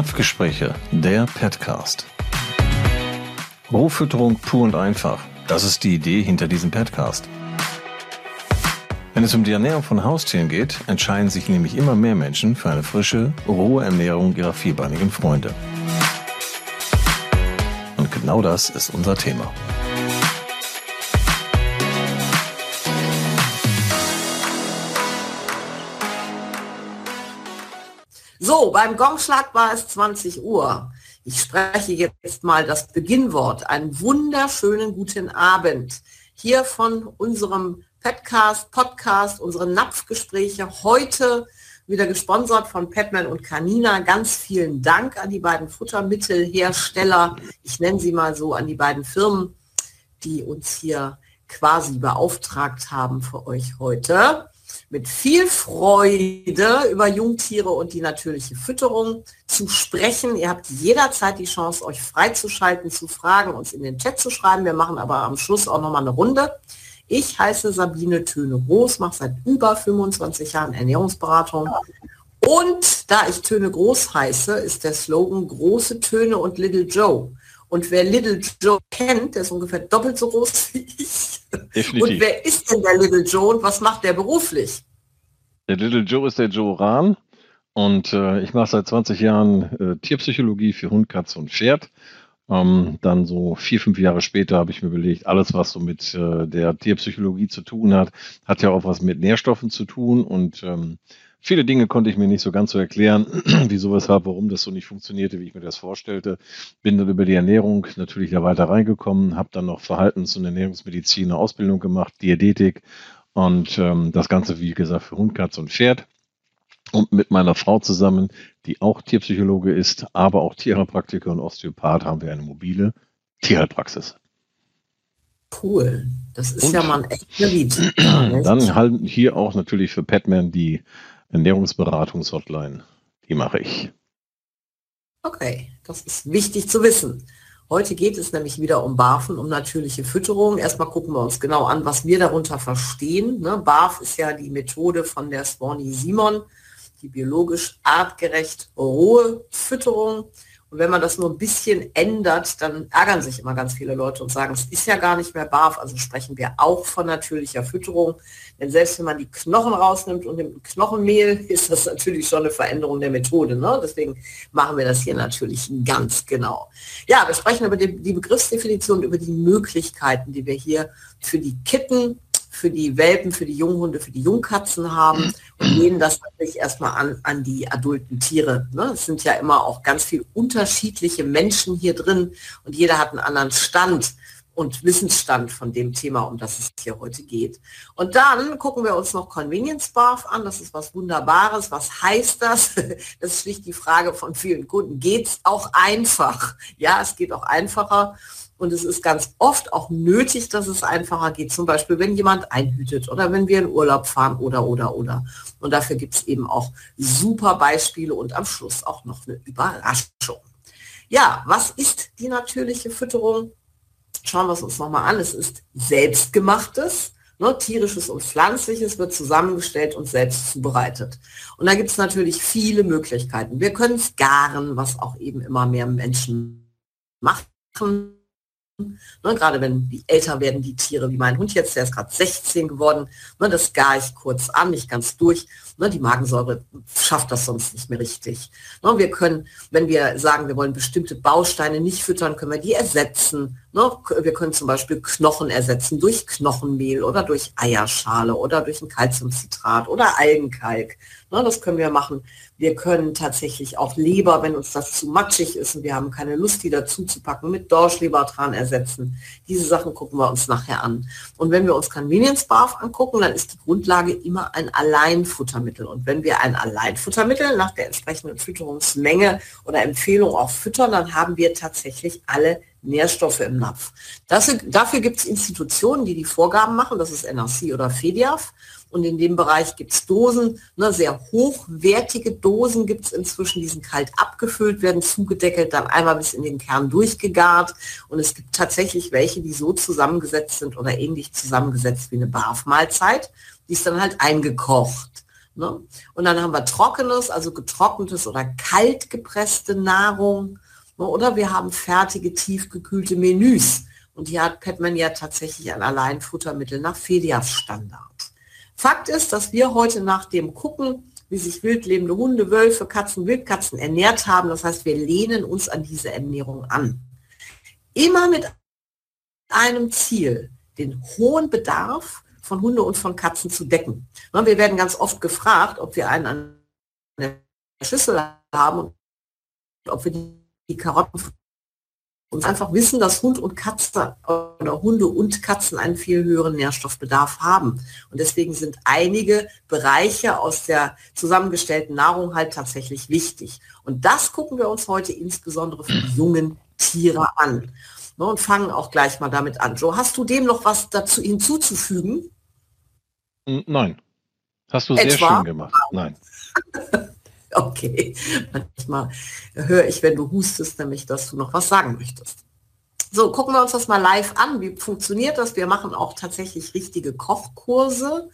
Napfgespräche, der Petcast. Rohfütterung pur und einfach. Das ist die Idee hinter diesem Petcast. Wenn es um die Ernährung von Haustieren geht, entscheiden sich nämlich immer mehr Menschen für eine frische, rohe Ernährung ihrer vierbeinigen Freunde. Und genau das ist unser Thema. So, beim Gongschlag war es 20 Uhr. Ich spreche jetzt mal das Beginnwort. Einen wunderschönen guten Abend. Hier von unserem Podcast, Podcast, unsere Napfgespräche heute wieder gesponsert von Petman und Canina. Ganz vielen Dank an die beiden Futtermittelhersteller. Ich nenne sie mal so an die beiden Firmen, die uns hier quasi beauftragt haben für euch heute mit viel Freude über Jungtiere und die natürliche Fütterung zu sprechen. Ihr habt jederzeit die Chance, euch freizuschalten, zu fragen, uns in den Chat zu schreiben. Wir machen aber am Schluss auch noch mal eine Runde. Ich heiße Sabine Töne-Groß, mache seit über 25 Jahren Ernährungsberatung. Und da ich Töne Groß heiße, ist der Slogan große Töne und Little Joe. Und wer Little Joe kennt, der ist ungefähr doppelt so groß wie ich. Definitiv. Und wer ist denn der Little Joe und was macht der beruflich? Der Little Joe ist der Joe Rahn und äh, ich mache seit 20 Jahren äh, Tierpsychologie für Hund, Katze und Pferd. Ähm, dann so vier, fünf Jahre später habe ich mir überlegt, alles, was so mit äh, der Tierpsychologie zu tun hat, hat ja auch was mit Nährstoffen zu tun und ähm, Viele Dinge konnte ich mir nicht so ganz so erklären, wieso, weshalb, warum das so nicht funktionierte, wie ich mir das vorstellte. Bin dann über die Ernährung natürlich da weiter reingekommen, habe dann noch Verhaltens- und Ernährungsmedizin eine Ausbildung gemacht, Diätetik und ähm, das Ganze, wie gesagt, für Hund, Katze und Pferd. Und mit meiner Frau zusammen, die auch Tierpsychologe ist, aber auch Tierheilpraktiker und Osteopath, haben wir eine mobile Tierheilpraxis. Cool. Das ist und ja mal ein echter Lied. Dann halten hier auch natürlich für Petman die Ernährungsberatungshotline. Die mache ich. Okay, das ist wichtig zu wissen. Heute geht es nämlich wieder um Barfen, um natürliche Fütterung. Erstmal gucken wir uns genau an, was wir darunter verstehen. Ne? Barf ist ja die Methode von der Swanee Simon, die biologisch artgerecht rohe Fütterung. Und wenn man das nur ein bisschen ändert, dann ärgern sich immer ganz viele Leute und sagen, es ist ja gar nicht mehr BAF, also sprechen wir auch von natürlicher Fütterung. Denn selbst wenn man die Knochen rausnimmt und nimmt Knochenmehl, ist das natürlich schon eine Veränderung der Methode. Ne? Deswegen machen wir das hier natürlich ganz genau. Ja, wir sprechen über die, die Begriffsdefinition, über die Möglichkeiten, die wir hier für die Kitten für die Welpen, für die Junghunde, für die Jungkatzen haben und gehen das natürlich erstmal an, an die adulten Tiere. Ne? Es sind ja immer auch ganz viel unterschiedliche Menschen hier drin und jeder hat einen anderen Stand und Wissensstand von dem Thema, um das es hier heute geht. Und dann gucken wir uns noch Convenience Barf an. Das ist was Wunderbares. Was heißt das? Das ist schlicht die Frage von vielen Kunden. Geht es auch einfach? Ja, es geht auch einfacher. Und es ist ganz oft auch nötig, dass es einfacher geht. Zum Beispiel, wenn jemand einhütet oder wenn wir in Urlaub fahren oder, oder, oder. Und dafür gibt es eben auch super Beispiele und am Schluss auch noch eine Überraschung. Ja, was ist die natürliche Fütterung? Schauen wir es uns nochmal an. Es ist selbstgemachtes, ne, tierisches und pflanzliches wird zusammengestellt und selbst zubereitet. Und da gibt es natürlich viele Möglichkeiten. Wir können es garen, was auch eben immer mehr Menschen machen Ne, gerade wenn die älter werden, die Tiere, wie mein Hund jetzt, der ist gerade 16 geworden, ne, das gar ich kurz an, nicht ganz durch. Ne, die Magensäure schafft das sonst nicht mehr richtig. Ne, wir können, wenn wir sagen, wir wollen bestimmte Bausteine nicht füttern, können wir die ersetzen. Ne, wir können zum Beispiel Knochen ersetzen durch Knochenmehl oder durch Eierschale oder durch ein Calciumcitrat oder Algenkalk. Ne, das können wir machen. Wir können tatsächlich auch Leber, wenn uns das zu matschig ist und wir haben keine Lust, die dazu zu packen, mit Dorschlebertran ersetzen. Diese Sachen gucken wir uns nachher an. Und wenn wir uns Convenience Barf angucken, dann ist die Grundlage immer ein Alleinfuttermittel. Und wenn wir ein Alleinfuttermittel nach der entsprechenden Fütterungsmenge oder Empfehlung auch füttern, dann haben wir tatsächlich alle Nährstoffe im Napf. Das, dafür gibt es Institutionen, die die Vorgaben machen, das ist NRC oder FEDIAF. Und in dem Bereich gibt es Dosen, ne, sehr hochwertige Dosen gibt es inzwischen, die sind kalt abgefüllt, werden zugedeckelt, dann einmal bis in den Kern durchgegart. Und es gibt tatsächlich welche, die so zusammengesetzt sind oder ähnlich zusammengesetzt wie eine Barf-Mahlzeit. Die ist dann halt eingekocht. Ne? Und dann haben wir trockenes, also getrocknetes oder kalt gepresste Nahrung. Ne? Oder wir haben fertige, tiefgekühlte Menüs. Und hier hat Petman ja tatsächlich ein Alleinfuttermittel nach Fedias Standard. Fakt ist, dass wir heute nach dem gucken, wie sich wildlebende Hunde, Wölfe, Katzen, Wildkatzen ernährt haben. Das heißt, wir lehnen uns an diese Ernährung an. Immer mit einem Ziel, den hohen Bedarf von Hunde und von Katzen zu decken. Wir werden ganz oft gefragt, ob wir einen an der Schüssel haben und ob wir die Karotten und einfach wissen, dass Hund und Katze oder Hunde und Katzen einen viel höheren Nährstoffbedarf haben. Und deswegen sind einige Bereiche aus der zusammengestellten Nahrung halt tatsächlich wichtig. Und das gucken wir uns heute insbesondere für die jungen Tiere an. Ne, und fangen auch gleich mal damit an. Joe, hast du dem noch was dazu hinzuzufügen? Nein. Hast du Etwa? sehr schön gemacht. Nein. Okay, manchmal höre ich, wenn du hustest, nämlich, dass du noch was sagen möchtest. So, gucken wir uns das mal live an. Wie funktioniert das? Wir machen auch tatsächlich richtige Kochkurse.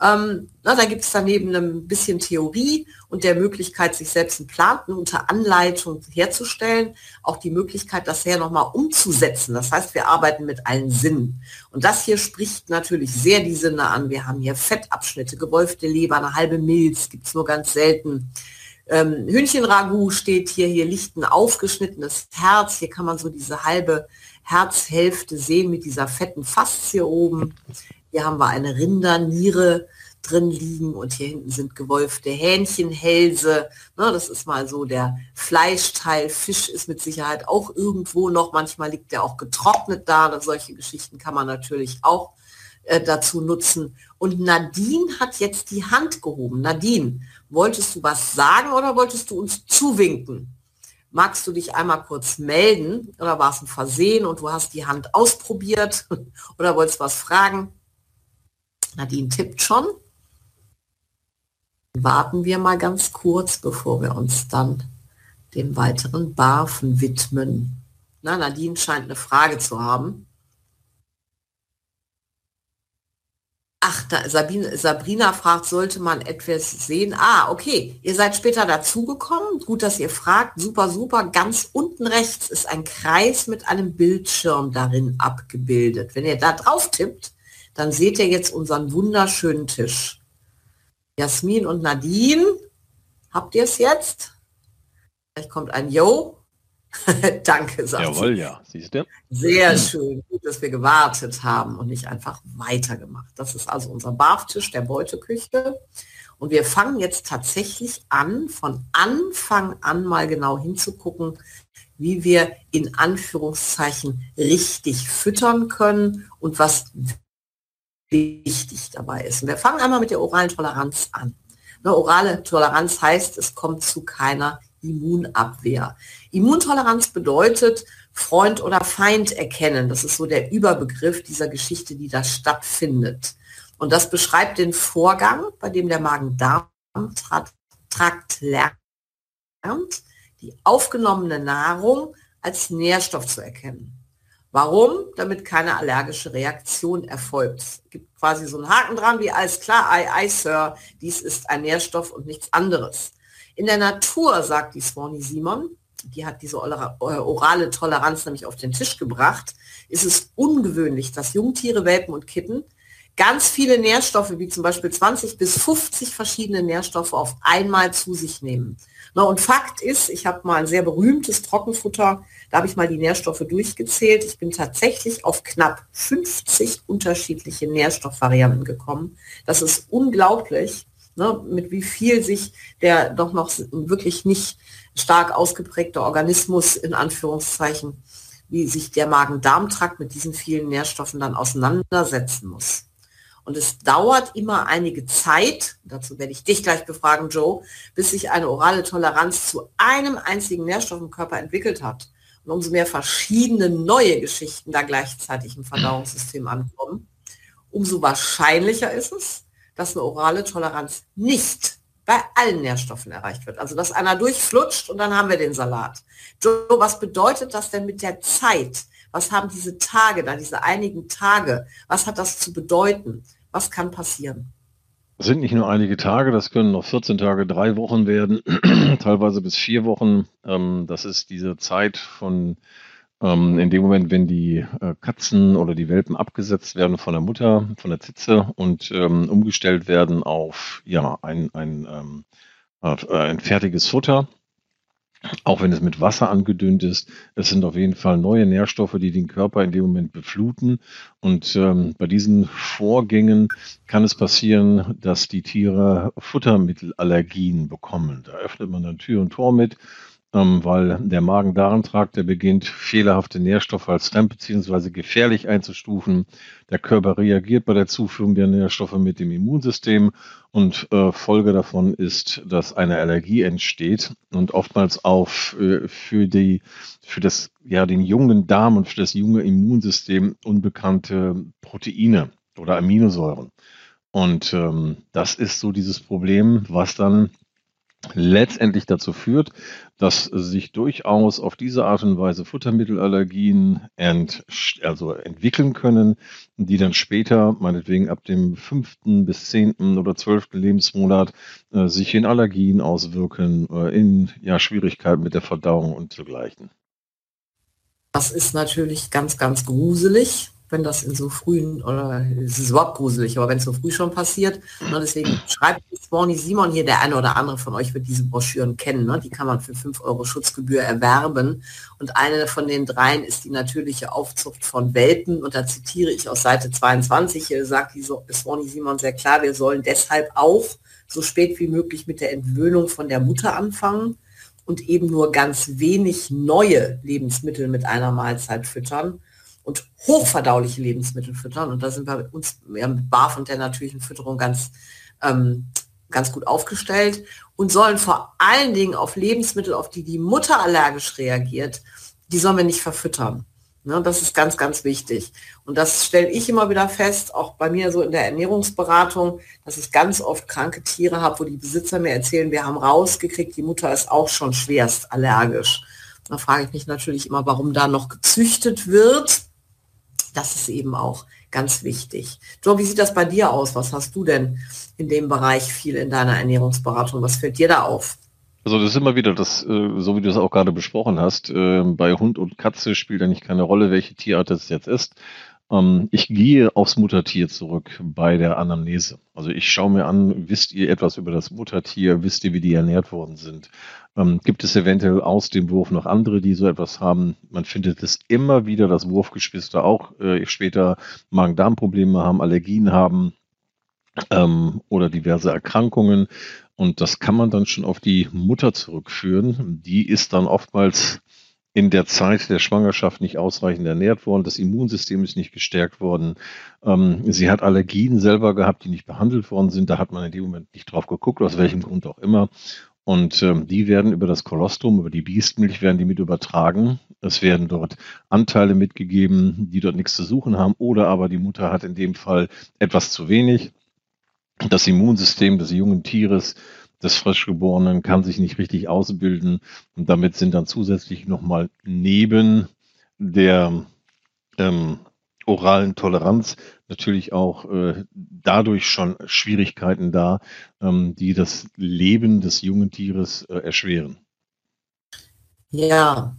Ähm, na, da gibt es daneben ein bisschen Theorie und der Möglichkeit, sich selbst einen Plan unter Anleitung herzustellen, auch die Möglichkeit, das her nochmal umzusetzen. Das heißt, wir arbeiten mit allen Sinnen. Und das hier spricht natürlich sehr die Sinne an. Wir haben hier Fettabschnitte, gewolfte Leber, eine halbe Milz, gibt es nur ganz selten. Ähm, Hühnchenragout steht hier, hier liegt ein aufgeschnittenes Herz. Hier kann man so diese halbe Herzhälfte sehen mit dieser fetten Faszie oben. Hier haben wir eine Rinderniere drin liegen und hier hinten sind gewolfte Hähnchenhälse. Ne, das ist mal so der Fleischteil. Fisch ist mit Sicherheit auch irgendwo noch. Manchmal liegt der auch getrocknet da. Solche Geschichten kann man natürlich auch äh, dazu nutzen. Und Nadine hat jetzt die Hand gehoben. Nadine, wolltest du was sagen oder wolltest du uns zuwinken? Magst du dich einmal kurz melden oder war es ein Versehen und du hast die Hand ausprobiert oder wolltest was fragen? Nadine tippt schon. Warten wir mal ganz kurz, bevor wir uns dann dem weiteren Barfen widmen. Na, Nadine scheint eine Frage zu haben. Ach, da, Sabine, Sabrina fragt, sollte man etwas sehen? Ah, okay. Ihr seid später dazugekommen. Gut, dass ihr fragt. Super, super. Ganz unten rechts ist ein Kreis mit einem Bildschirm darin abgebildet. Wenn ihr da drauf tippt, dann seht ihr jetzt unseren wunderschönen Tisch. Jasmin und Nadine, habt ihr es jetzt? Vielleicht kommt ein Yo. Danke, sagt Jawohl, sie. ja, siehst du. Sehr schön, gut, dass wir gewartet haben und nicht einfach weitergemacht. Das ist also unser Barftisch der Beuteküche. Und wir fangen jetzt tatsächlich an, von Anfang an mal genau hinzugucken, wie wir in Anführungszeichen richtig füttern können und was wichtig dabei ist. Und wir fangen einmal mit der oralen Toleranz an. Eine orale Toleranz heißt, es kommt zu keiner Immunabwehr. Immuntoleranz bedeutet Freund oder Feind erkennen. Das ist so der Überbegriff dieser Geschichte, die da stattfindet. Und das beschreibt den Vorgang, bei dem der Magen-Darm-Trakt lernt, die aufgenommene Nahrung als Nährstoff zu erkennen. Warum? Damit keine allergische Reaktion erfolgt. Es gibt quasi so einen Haken dran, wie alles klar, ei, ei, Sir, dies ist ein Nährstoff und nichts anderes. In der Natur, sagt die Swanee Simon, die hat diese äh, orale Toleranz nämlich auf den Tisch gebracht, ist es ungewöhnlich, dass Jungtiere, Welpen und Kitten ganz viele Nährstoffe, wie zum Beispiel 20 bis 50 verschiedene Nährstoffe auf einmal zu sich nehmen. Na, und Fakt ist, ich habe mal ein sehr berühmtes Trockenfutter, da habe ich mal die Nährstoffe durchgezählt. Ich bin tatsächlich auf knapp 50 unterschiedliche Nährstoffvarianten gekommen. Das ist unglaublich, ne, mit wie viel sich der doch noch wirklich nicht stark ausgeprägte Organismus in Anführungszeichen, wie sich der Magen-Darm-Trakt mit diesen vielen Nährstoffen dann auseinandersetzen muss. Und es dauert immer einige Zeit, dazu werde ich dich gleich befragen, Joe, bis sich eine orale Toleranz zu einem einzigen Nährstoff im Körper entwickelt hat. Und umso mehr verschiedene neue Geschichten da gleichzeitig im Verdauungssystem ankommen, umso wahrscheinlicher ist es, dass eine orale Toleranz nicht bei allen Nährstoffen erreicht wird. Also dass einer durchflutscht und dann haben wir den Salat. Joe, was bedeutet das denn mit der Zeit? Was haben diese Tage da, diese einigen Tage? Was hat das zu bedeuten? Was kann passieren? sind nicht nur einige Tage, das können noch 14 Tage, drei Wochen werden, teilweise bis vier Wochen. Ähm, das ist diese Zeit von ähm, in dem Moment, wenn die äh, Katzen oder die Welpen abgesetzt werden von der Mutter, von der Zitze und ähm, umgestellt werden auf ja ein, ein, äh, ein fertiges Futter auch wenn es mit Wasser angedünnt ist, es sind auf jeden Fall neue Nährstoffe, die den Körper in dem Moment befluten. Und ähm, bei diesen Vorgängen kann es passieren, dass die Tiere Futtermittelallergien bekommen. Da öffnet man dann Tür und Tor mit ähm, weil der Magen-Darm-Trakt, der beginnt, fehlerhafte Nährstoffe als fremd bzw. gefährlich einzustufen. Der Körper reagiert bei der Zuführung der Nährstoffe mit dem Immunsystem und äh, Folge davon ist, dass eine Allergie entsteht und oftmals auf äh, für die für das ja den jungen Darm und für das junge Immunsystem unbekannte Proteine oder Aminosäuren. Und ähm, das ist so dieses Problem, was dann letztendlich dazu führt, dass sich durchaus auf diese Art und Weise Futtermittelallergien ent, also entwickeln können, die dann später, meinetwegen ab dem fünften bis zehnten oder zwölften Lebensmonat, äh, sich in Allergien auswirken, äh, in ja, Schwierigkeiten mit der Verdauung und dergleichen. Das ist natürlich ganz, ganz gruselig wenn das in so frühen, oder es ist überhaupt gruselig, aber wenn es so früh schon passiert. Ne, deswegen schreibt Swanny Simon hier, der eine oder andere von euch wird diese Broschüren kennen. Ne? Die kann man für 5 Euro Schutzgebühr erwerben. Und eine von den dreien ist die natürliche Aufzucht von Welpen. Und da zitiere ich aus Seite 22, hier sagt die Swanny Simon sehr klar, wir sollen deshalb auch so spät wie möglich mit der Entwöhnung von der Mutter anfangen und eben nur ganz wenig neue Lebensmittel mit einer Mahlzeit füttern und hochverdauliche Lebensmittel füttern. Und da sind wir mit uns ja, mit BAF und der natürlichen Fütterung ganz, ähm, ganz gut aufgestellt und sollen vor allen Dingen auf Lebensmittel, auf die die Mutter allergisch reagiert, die sollen wir nicht verfüttern. Ne, das ist ganz, ganz wichtig. Und das stelle ich immer wieder fest, auch bei mir so in der Ernährungsberatung, dass ich ganz oft kranke Tiere habe, wo die Besitzer mir erzählen, wir haben rausgekriegt, die Mutter ist auch schon schwerst allergisch. Da frage ich mich natürlich immer, warum da noch gezüchtet wird das ist eben auch ganz wichtig. Joe, wie sieht das bei dir aus? Was hast du denn in dem Bereich viel in deiner Ernährungsberatung? Was fällt dir da auf? Also das ist immer wieder das, äh, so wie du es auch gerade besprochen hast, äh, bei Hund und Katze spielt eigentlich keine Rolle, welche Tierart es jetzt ist. Ähm, ich gehe aufs Muttertier zurück bei der Anamnese. Also ich schaue mir an, wisst ihr etwas über das Muttertier, wisst ihr, wie die ernährt worden sind? Ähm, gibt es eventuell aus dem Wurf noch andere, die so etwas haben? Man findet es immer wieder, dass Wurfgeschwister auch äh, später Magen-Darm-Probleme haben, Allergien haben ähm, oder diverse Erkrankungen. Und das kann man dann schon auf die Mutter zurückführen. Die ist dann oftmals in der Zeit der Schwangerschaft nicht ausreichend ernährt worden, das Immunsystem ist nicht gestärkt worden. Ähm, sie hat Allergien selber gehabt, die nicht behandelt worden sind. Da hat man in dem Moment nicht drauf geguckt, aus welchem Grund auch immer. Und ähm, die werden über das Kolostrum, über die Biestmilch, werden die mit übertragen. Es werden dort Anteile mitgegeben, die dort nichts zu suchen haben. Oder aber die Mutter hat in dem Fall etwas zu wenig. Das Immunsystem des jungen Tieres des Frischgeborenen kann sich nicht richtig ausbilden und damit sind dann zusätzlich nochmal neben der ähm, oralen Toleranz natürlich auch äh, dadurch schon Schwierigkeiten da, ähm, die das Leben des jungen Tieres äh, erschweren. Ja,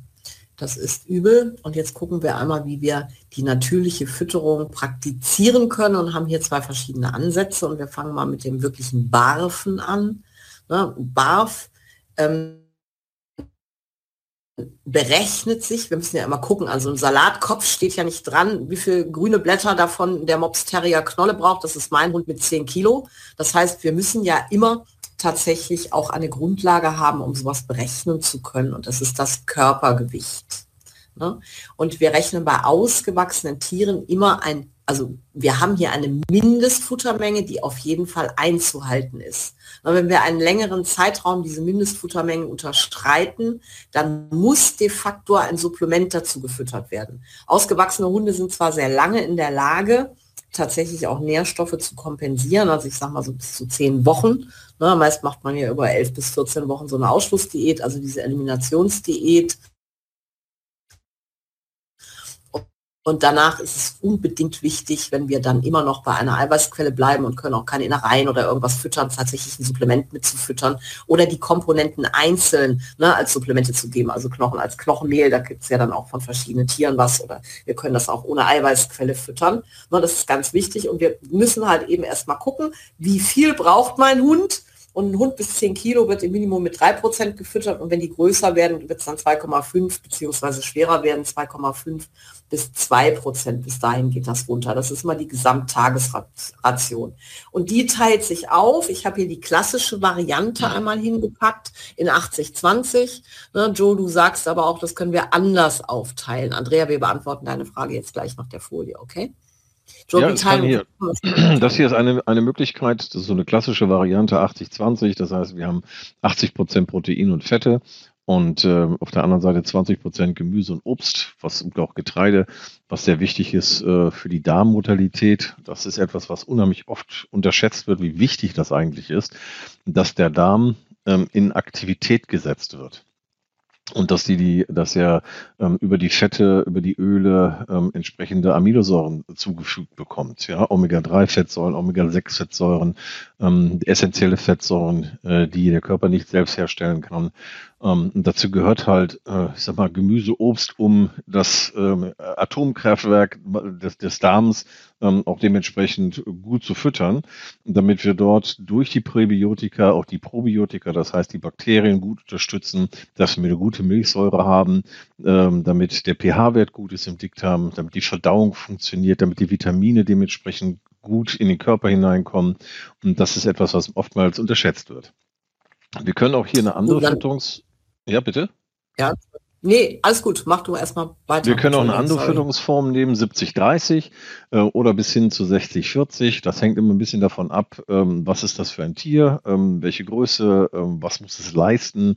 das ist übel. Und jetzt gucken wir einmal, wie wir die natürliche Fütterung praktizieren können und haben hier zwei verschiedene Ansätze. Und wir fangen mal mit dem wirklichen Barfen an. Ne, BARF ähm, berechnet sich, wir müssen ja immer gucken, also ein Salatkopf steht ja nicht dran, wie viel grüne Blätter davon der Mops Terrier Knolle braucht, das ist mein Hund mit 10 Kilo. Das heißt, wir müssen ja immer tatsächlich auch eine Grundlage haben, um sowas berechnen zu können und das ist das Körpergewicht. Ne? Und wir rechnen bei ausgewachsenen Tieren immer ein, also wir haben hier eine Mindestfuttermenge, die auf jeden Fall einzuhalten ist. Und wenn wir einen längeren Zeitraum diese Mindestfuttermengen unterstreiten, dann muss de facto ein Supplement dazu gefüttert werden. Ausgewachsene Hunde sind zwar sehr lange in der Lage, tatsächlich auch Nährstoffe zu kompensieren, also ich sage mal so bis zu zehn Wochen. Ne, meist macht man ja über elf bis 14 Wochen so eine Ausschlussdiät, also diese Eliminationsdiät Und danach ist es unbedingt wichtig, wenn wir dann immer noch bei einer Eiweißquelle bleiben und können auch keine Innereien oder irgendwas füttern, tatsächlich ein Supplement mitzufüttern oder die Komponenten einzeln ne, als Supplemente zu geben, also Knochen als Knochenmehl, da gibt es ja dann auch von verschiedenen Tieren was oder wir können das auch ohne Eiweißquelle füttern. Ne, das ist ganz wichtig und wir müssen halt eben erstmal gucken, wie viel braucht mein Hund, und ein Hund bis 10 Kilo wird im Minimum mit 3% gefüttert und wenn die größer werden, wird es dann 2,5 beziehungsweise schwerer werden 2,5 bis 2%. Bis dahin geht das runter. Das ist mal die Gesamttagesration. Und die teilt sich auf. Ich habe hier die klassische Variante einmal hingepackt in 80-20. Ne, Joe, du sagst aber auch, das können wir anders aufteilen. Andrea, wir beantworten deine Frage jetzt gleich nach der Folie, okay? Ja, hier, das hier ist eine, eine Möglichkeit, das ist so eine klassische Variante 80-20, das heißt, wir haben 80 Prozent Protein und Fette und äh, auf der anderen Seite 20 Prozent Gemüse und Obst, was und auch Getreide, was sehr wichtig ist äh, für die Darmmortalität. Das ist etwas, was unheimlich oft unterschätzt wird, wie wichtig das eigentlich ist, dass der Darm ähm, in Aktivität gesetzt wird und dass die, die dass er ähm, über die Fette, über die Öle ähm, entsprechende Aminosäuren zugefügt bekommt. Ja, Omega-3-Fettsäuren, Omega-6-Fettsäuren, ähm, essentielle Fettsäuren, äh, die der Körper nicht selbst herstellen kann. Ähm, dazu gehört halt, äh, ich sag mal, Gemüse, Obst, um das ähm, Atomkraftwerk des, des Darms ähm, auch dementsprechend gut zu füttern, damit wir dort durch die Präbiotika auch die Probiotika, das heißt die Bakterien gut unterstützen, dass wir eine gute Milchsäure haben, ähm, damit der pH-Wert gut ist im Dickdarm, damit die Verdauung funktioniert, damit die Vitamine dementsprechend gut in den Körper hineinkommen. Und das ist etwas, was oftmals unterschätzt wird. Wir können auch hier eine andere Fütterungs ja, bitte? Ja, Nee, alles gut, mach du erstmal weiter. Wir können auch eine andere Fütterungsform nehmen, 70-30 äh, oder bis hin zu 60-40. Das hängt immer ein bisschen davon ab, ähm, was ist das für ein Tier, ähm, welche Größe, ähm, was muss es leisten,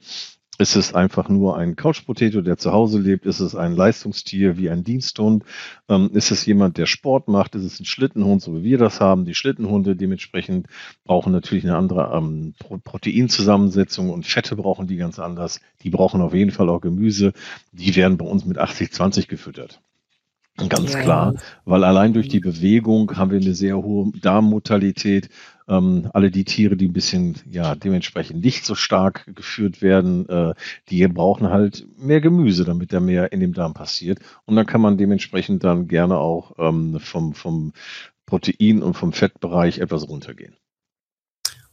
ist es einfach nur ein Couch-Potato, der zu Hause lebt? Ist es ein Leistungstier wie ein Diensthund? Ähm, ist es jemand, der Sport macht? Ist es ein Schlittenhund, so wie wir das haben? Die Schlittenhunde dementsprechend brauchen natürlich eine andere ähm, Proteinzusammensetzung und Fette brauchen die ganz anders. Die brauchen auf jeden Fall auch Gemüse. Die werden bei uns mit 80-20 gefüttert. Ganz ja, klar, weil allein durch die Bewegung haben wir eine sehr hohe Darmmortalität. Ähm, alle die Tiere, die ein bisschen, ja, dementsprechend nicht so stark geführt werden, äh, die brauchen halt mehr Gemüse, damit da mehr in dem Darm passiert. Und dann kann man dementsprechend dann gerne auch ähm, vom, vom Protein und vom Fettbereich etwas runtergehen.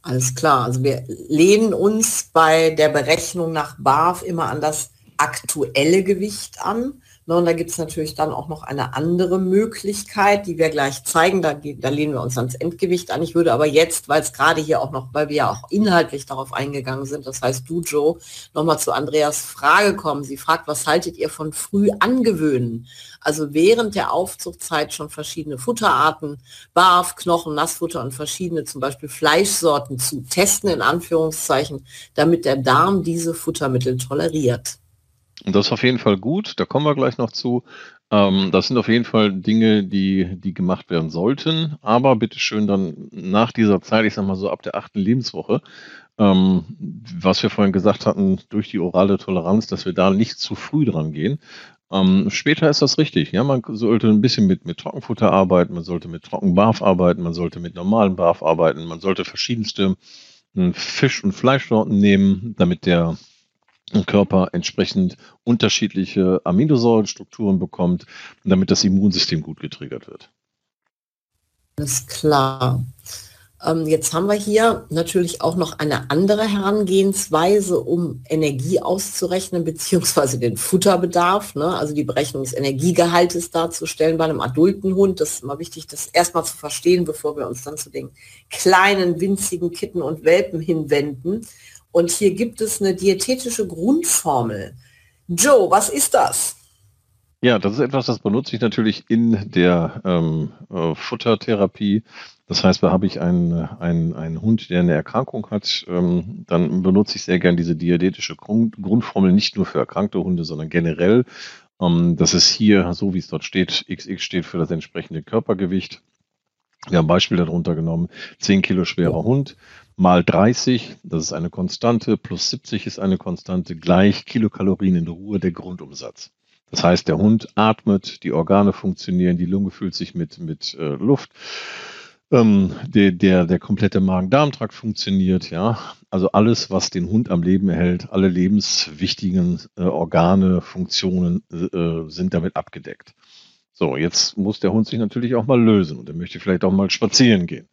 Alles klar. Also wir lehnen uns bei der Berechnung nach BAF immer an das aktuelle Gewicht an. Ne, und da gibt es natürlich dann auch noch eine andere Möglichkeit, die wir gleich zeigen. Da, da lehnen wir uns ans Endgewicht an. Ich würde aber jetzt, weil es gerade hier auch noch, weil wir ja auch inhaltlich darauf eingegangen sind, das heißt du, Joe, nochmal zu Andreas Frage kommen. Sie fragt, was haltet ihr von früh angewöhnen? Also während der Aufzuchtzeit schon verschiedene Futterarten, Barf, Knochen, Nassfutter und verschiedene zum Beispiel Fleischsorten zu testen, in Anführungszeichen, damit der Darm diese Futtermittel toleriert. Und das ist auf jeden Fall gut, da kommen wir gleich noch zu. Ähm, das sind auf jeden Fall Dinge, die, die gemacht werden sollten, aber bitte schön dann nach dieser Zeit, ich sag mal so ab der achten Lebenswoche, ähm, was wir vorhin gesagt hatten, durch die orale Toleranz, dass wir da nicht zu früh dran gehen. Ähm, später ist das richtig. Ja, man sollte ein bisschen mit, mit Trockenfutter arbeiten, man sollte mit Trockenbarf arbeiten, man sollte mit normalen Barf arbeiten, man sollte verschiedenste äh, Fisch- und Fleischsorten nehmen, damit der Körper entsprechend unterschiedliche Aminosäurenstrukturen bekommt, damit das Immunsystem gut getriggert wird. Alles klar. Ähm, jetzt haben wir hier natürlich auch noch eine andere Herangehensweise, um Energie auszurechnen, beziehungsweise den Futterbedarf, ne? also die Berechnung des Energiegehaltes darzustellen bei einem adulten Hund. Das ist immer wichtig, das erstmal zu verstehen, bevor wir uns dann zu den kleinen, winzigen Kitten und Welpen hinwenden. Und hier gibt es eine diätetische Grundformel. Joe, was ist das? Ja, das ist etwas, das benutze ich natürlich in der ähm, äh, Futtertherapie. Das heißt, da habe ich einen, einen, einen Hund, der eine Erkrankung hat, ähm, dann benutze ich sehr gern diese diätetische Grund, Grundformel nicht nur für erkrankte Hunde, sondern generell. Ähm, das ist hier, so wie es dort steht, XX steht für das entsprechende Körpergewicht. Wir haben ein Beispiel darunter genommen, 10 Kilo schwerer Hund mal 30, das ist eine Konstante, plus 70 ist eine Konstante, gleich Kilokalorien in Ruhe der Grundumsatz. Das heißt, der Hund atmet, die Organe funktionieren, die Lunge fühlt sich mit, mit äh, Luft. Ähm, der, der, der komplette Magen-Darm-Trakt funktioniert, ja. Also alles, was den Hund am Leben erhält, alle lebenswichtigen äh, Organe, Funktionen äh, sind damit abgedeckt. So, jetzt muss der Hund sich natürlich auch mal lösen und er möchte vielleicht auch mal spazieren gehen.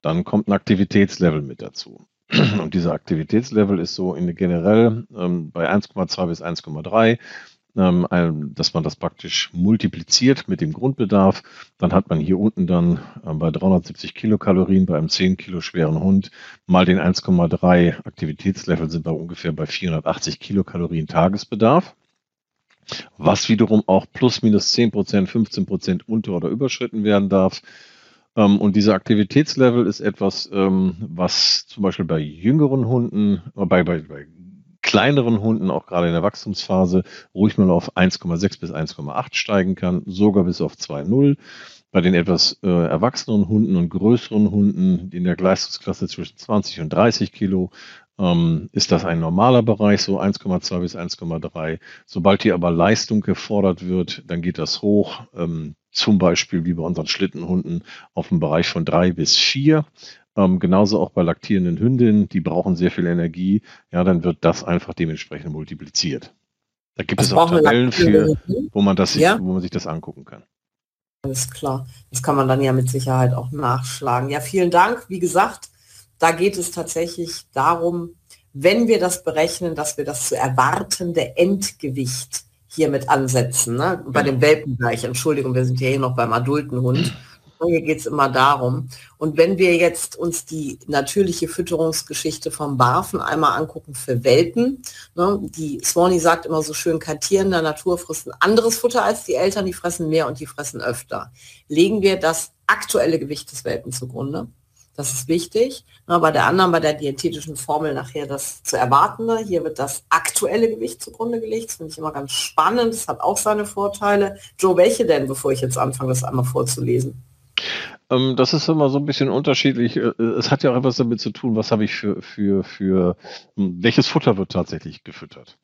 Dann kommt ein Aktivitätslevel mit dazu. Und dieser Aktivitätslevel ist so in generell ähm, bei 1,2 bis 1,3 ähm, dass man das praktisch multipliziert mit dem Grundbedarf. Dann hat man hier unten dann äh, bei 370 Kilokalorien bei einem 10 Kilo schweren Hund mal den 1,3 Aktivitätslevel sind wir ungefähr bei 480 Kilokalorien Tagesbedarf. Was wiederum auch plus minus 10 Prozent, 15 Prozent unter- oder überschritten werden darf. Ähm, und dieser Aktivitätslevel ist etwas, ähm, was zum Beispiel bei jüngeren Hunden, äh, bei, bei, bei kleineren Hunden, auch gerade in der Wachstumsphase, ruhig mal auf 1,6 bis 1,8 steigen kann, sogar bis auf 2,0. Bei den etwas äh, erwachsenen Hunden und größeren Hunden in der Leistungsklasse zwischen 20 und 30 Kilo ähm, ist das ein normaler Bereich, so 1,2 bis 1,3. Sobald hier aber Leistung gefordert wird, dann geht das hoch, ähm, zum Beispiel wie bei unseren Schlittenhunden auf einen Bereich von 3 bis 4. Ähm, genauso auch bei laktierenden Hündinnen, die brauchen sehr viel Energie. Ja, dann wird das einfach dementsprechend multipliziert. Da gibt Was es auch Tabellen für, wo man, das sich, ja? wo man sich das angucken kann. Alles klar. Das kann man dann ja mit Sicherheit auch nachschlagen. Ja, vielen Dank. Wie gesagt, da geht es tatsächlich darum, wenn wir das berechnen, dass wir das zu erwartende Endgewicht hiermit ansetzen. Ne? Bei dem Welpenbereich, Entschuldigung, wir sind ja hier noch beim adulten Hund. Hier geht es immer darum. Und wenn wir jetzt uns die natürliche Fütterungsgeschichte vom Barfen einmal angucken für Welpen, ne, die Swanee sagt immer so schön, kein Tier in der Natur frisst ein anderes Futter als die Eltern, die fressen mehr und die fressen öfter. Legen wir das aktuelle Gewicht des Welpen zugrunde. Das ist wichtig. Na, bei der anderen, bei der diätetischen Formel nachher das zu erwartende. Hier wird das aktuelle Gewicht zugrunde gelegt. Das finde ich immer ganz spannend. Das hat auch seine Vorteile. Joe, welche denn, bevor ich jetzt anfange, das einmal vorzulesen? Ähm, das ist immer so ein bisschen unterschiedlich. Äh, es hat ja auch etwas damit zu tun, was habe ich für, für, für, hm, welches Futter wird tatsächlich gefüttert.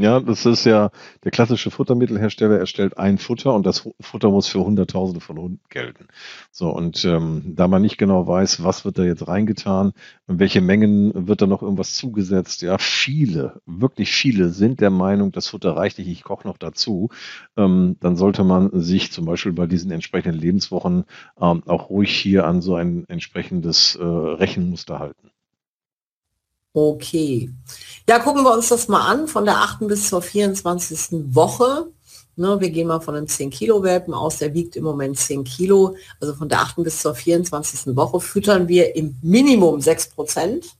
Ja, das ist ja der klassische Futtermittelhersteller erstellt ein Futter und das Futter muss für Hunderttausende von Hunden gelten. So, und ähm, da man nicht genau weiß, was wird da jetzt reingetan, in welche Mengen wird da noch irgendwas zugesetzt, ja, viele, wirklich viele sind der Meinung, das Futter reicht nicht, ich koche noch dazu, ähm, dann sollte man sich zum Beispiel bei diesen entsprechenden Lebenswochen ähm, auch ruhig hier an so ein entsprechendes äh, Rechenmuster halten. Okay. Ja, gucken wir uns das mal an, von der 8. bis zur 24. Woche. Ne, wir gehen mal von einem 10 Kilo Welpen aus, der wiegt im Moment 10 Kilo. Also von der 8. bis zur 24. Woche füttern wir im Minimum 6 Prozent.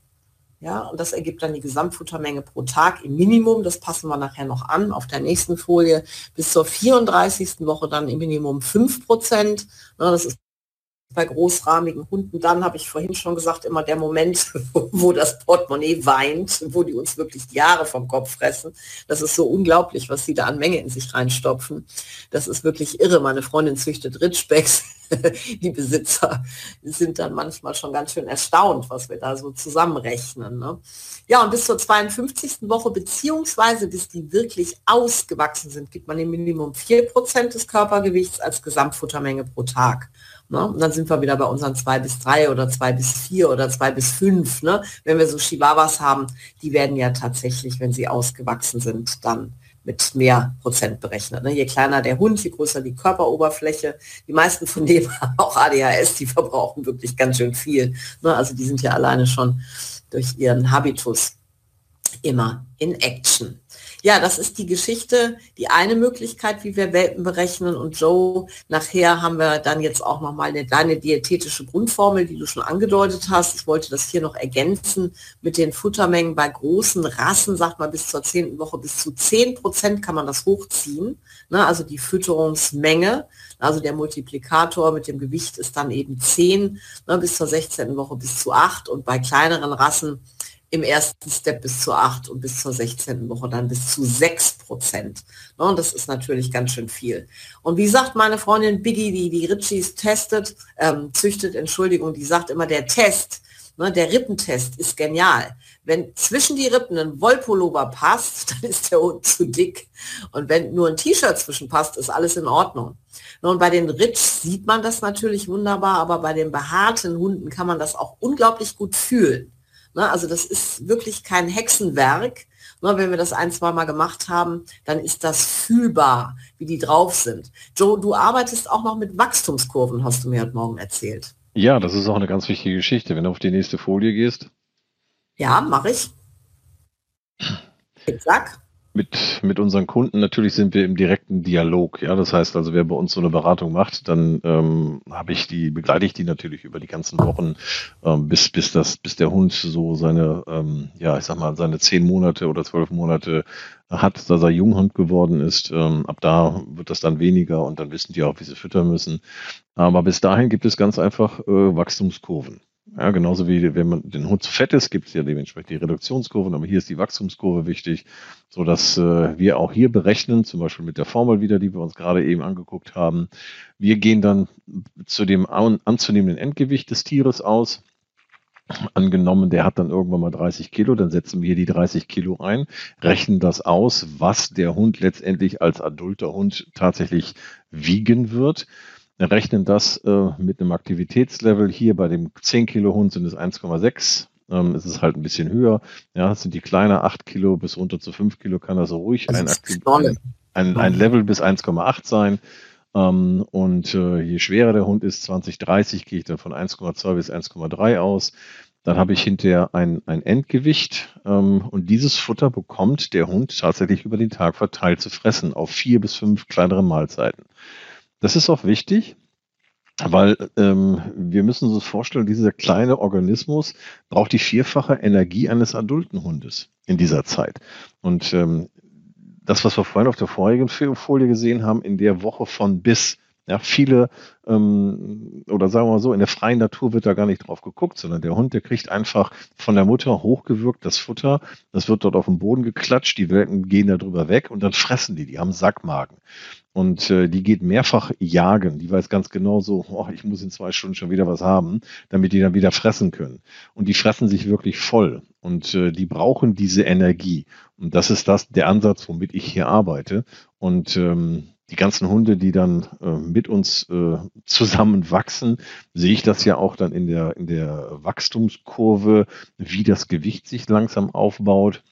Ja, und das ergibt dann die Gesamtfuttermenge pro Tag im Minimum. Das passen wir nachher noch an auf der nächsten Folie. Bis zur 34. Woche dann im Minimum 5 Prozent. Ne, das ist bei großrahmigen Hunden, dann habe ich vorhin schon gesagt, immer der Moment, wo das Portemonnaie weint, wo die uns wirklich Jahre vom Kopf fressen. Das ist so unglaublich, was sie da an Menge in sich reinstopfen. Das ist wirklich irre. Meine Freundin züchtet Ritschbecks. Die Besitzer sind dann manchmal schon ganz schön erstaunt, was wir da so zusammenrechnen. Ne? Ja, und bis zur 52. Woche, beziehungsweise bis die wirklich ausgewachsen sind, gibt man im Minimum 4% des Körpergewichts als Gesamtfuttermenge pro Tag. Ne? Und dann sind wir wieder bei unseren zwei bis drei oder zwei bis vier oder zwei bis fünf. Ne? Wenn wir so Chihuahuas haben, die werden ja tatsächlich, wenn sie ausgewachsen sind, dann mit mehr Prozent berechnet. Ne? Je kleiner der Hund, je größer die Körperoberfläche. Die meisten von denen haben auch ADHS, die verbrauchen wirklich ganz schön viel. Ne? Also die sind ja alleine schon durch ihren Habitus immer in Action. Ja, das ist die Geschichte, die eine Möglichkeit, wie wir Welpen berechnen. Und Joe, nachher haben wir dann jetzt auch nochmal eine kleine diätetische Grundformel, die du schon angedeutet hast. Ich wollte das hier noch ergänzen mit den Futtermengen bei großen Rassen, sagt man bis zur zehnten Woche, bis zu 10 Prozent kann man das hochziehen. Ne, also die Fütterungsmenge. Also der Multiplikator mit dem Gewicht ist dann eben 10, ne, bis zur 16. Woche bis zu 8 und bei kleineren Rassen im ersten Step bis zu 8 und bis zur 16. Woche dann bis zu 6 Prozent. Ne, und das ist natürlich ganz schön viel. Und wie sagt meine Freundin Biggie, die die Ritchies testet, ähm, züchtet, Entschuldigung, die sagt immer, der Test Ne, der Rippentest ist genial. Wenn zwischen die Rippen ein Wollpullover passt, dann ist der Hund zu dick. Und wenn nur ein T-Shirt zwischen passt, ist alles in Ordnung. Und bei den Ritsch sieht man das natürlich wunderbar, aber bei den behaarten Hunden kann man das auch unglaublich gut fühlen. Ne, also das ist wirklich kein Hexenwerk. Ne, wenn wir das ein, zwei Mal gemacht haben, dann ist das fühlbar, wie die drauf sind. Joe, du arbeitest auch noch mit Wachstumskurven, hast du mir heute Morgen erzählt. Ja, das ist auch eine ganz wichtige Geschichte. Wenn du auf die nächste Folie gehst. Ja, mache ich. Sag mit, mit unseren Kunden natürlich sind wir im direkten Dialog. Ja, das heißt also, wer bei uns so eine Beratung macht, dann ähm, habe ich die, begleite ich die natürlich über die ganzen Wochen, ähm, bis, bis das, bis der Hund so seine, ähm, ja, ich sag mal, seine zehn Monate oder zwölf Monate hat, dass er Junghund geworden ist. Ähm, ab da wird das dann weniger und dann wissen die auch, wie sie füttern müssen. Aber bis dahin gibt es ganz einfach äh, Wachstumskurven. Ja, genauso wie wenn man den Hund zu fett ist, gibt es ja dementsprechend die Reduktionskurven, aber hier ist die Wachstumskurve wichtig, so dass äh, wir auch hier berechnen, zum Beispiel mit der Formel wieder, die wir uns gerade eben angeguckt haben. Wir gehen dann zu dem an, anzunehmenden Endgewicht des Tieres aus. Angenommen, der hat dann irgendwann mal 30 Kilo, dann setzen wir die 30 Kilo ein, rechnen das aus, was der Hund letztendlich als adulter Hund tatsächlich wiegen wird rechnen das äh, mit einem Aktivitätslevel. Hier bei dem 10 Kilo Hund sind es 1,6. Ähm, es ist halt ein bisschen höher. Ja, sind die kleiner 8 Kilo bis runter zu 5 Kilo kann also ruhig ein, ein, ein, ein, Level bis 1,8 sein. Ähm, und äh, je schwerer der Hund ist, 20, 30, gehe ich dann von 1,2 bis 1,3 aus. Dann habe ich hinterher ein, ein Endgewicht ähm, und dieses Futter bekommt der Hund tatsächlich über den Tag verteilt zu fressen auf vier bis fünf kleinere Mahlzeiten. Das ist auch wichtig, weil ähm, wir müssen uns vorstellen, dieser kleine Organismus braucht die vierfache Energie eines adulten Hundes in dieser Zeit. Und ähm, das, was wir vorhin auf der vorigen Folie gesehen haben, in der Woche von bis, ja, viele, ähm, oder sagen wir mal so, in der freien Natur wird da gar nicht drauf geguckt, sondern der Hund, der kriegt einfach von der Mutter hochgewirkt das Futter, das wird dort auf den Boden geklatscht, die Welken gehen da drüber weg und dann fressen die, die haben Sackmagen. Und äh, die geht mehrfach jagen. Die weiß ganz genau so, oh, ich muss in zwei Stunden schon wieder was haben, damit die dann wieder fressen können. Und die fressen sich wirklich voll. Und äh, die brauchen diese Energie. Und das ist das der Ansatz, womit ich hier arbeite. Und ähm, die ganzen Hunde, die dann äh, mit uns äh, zusammen wachsen, sehe ich das ja auch dann in der, in der Wachstumskurve, wie das Gewicht sich langsam aufbaut.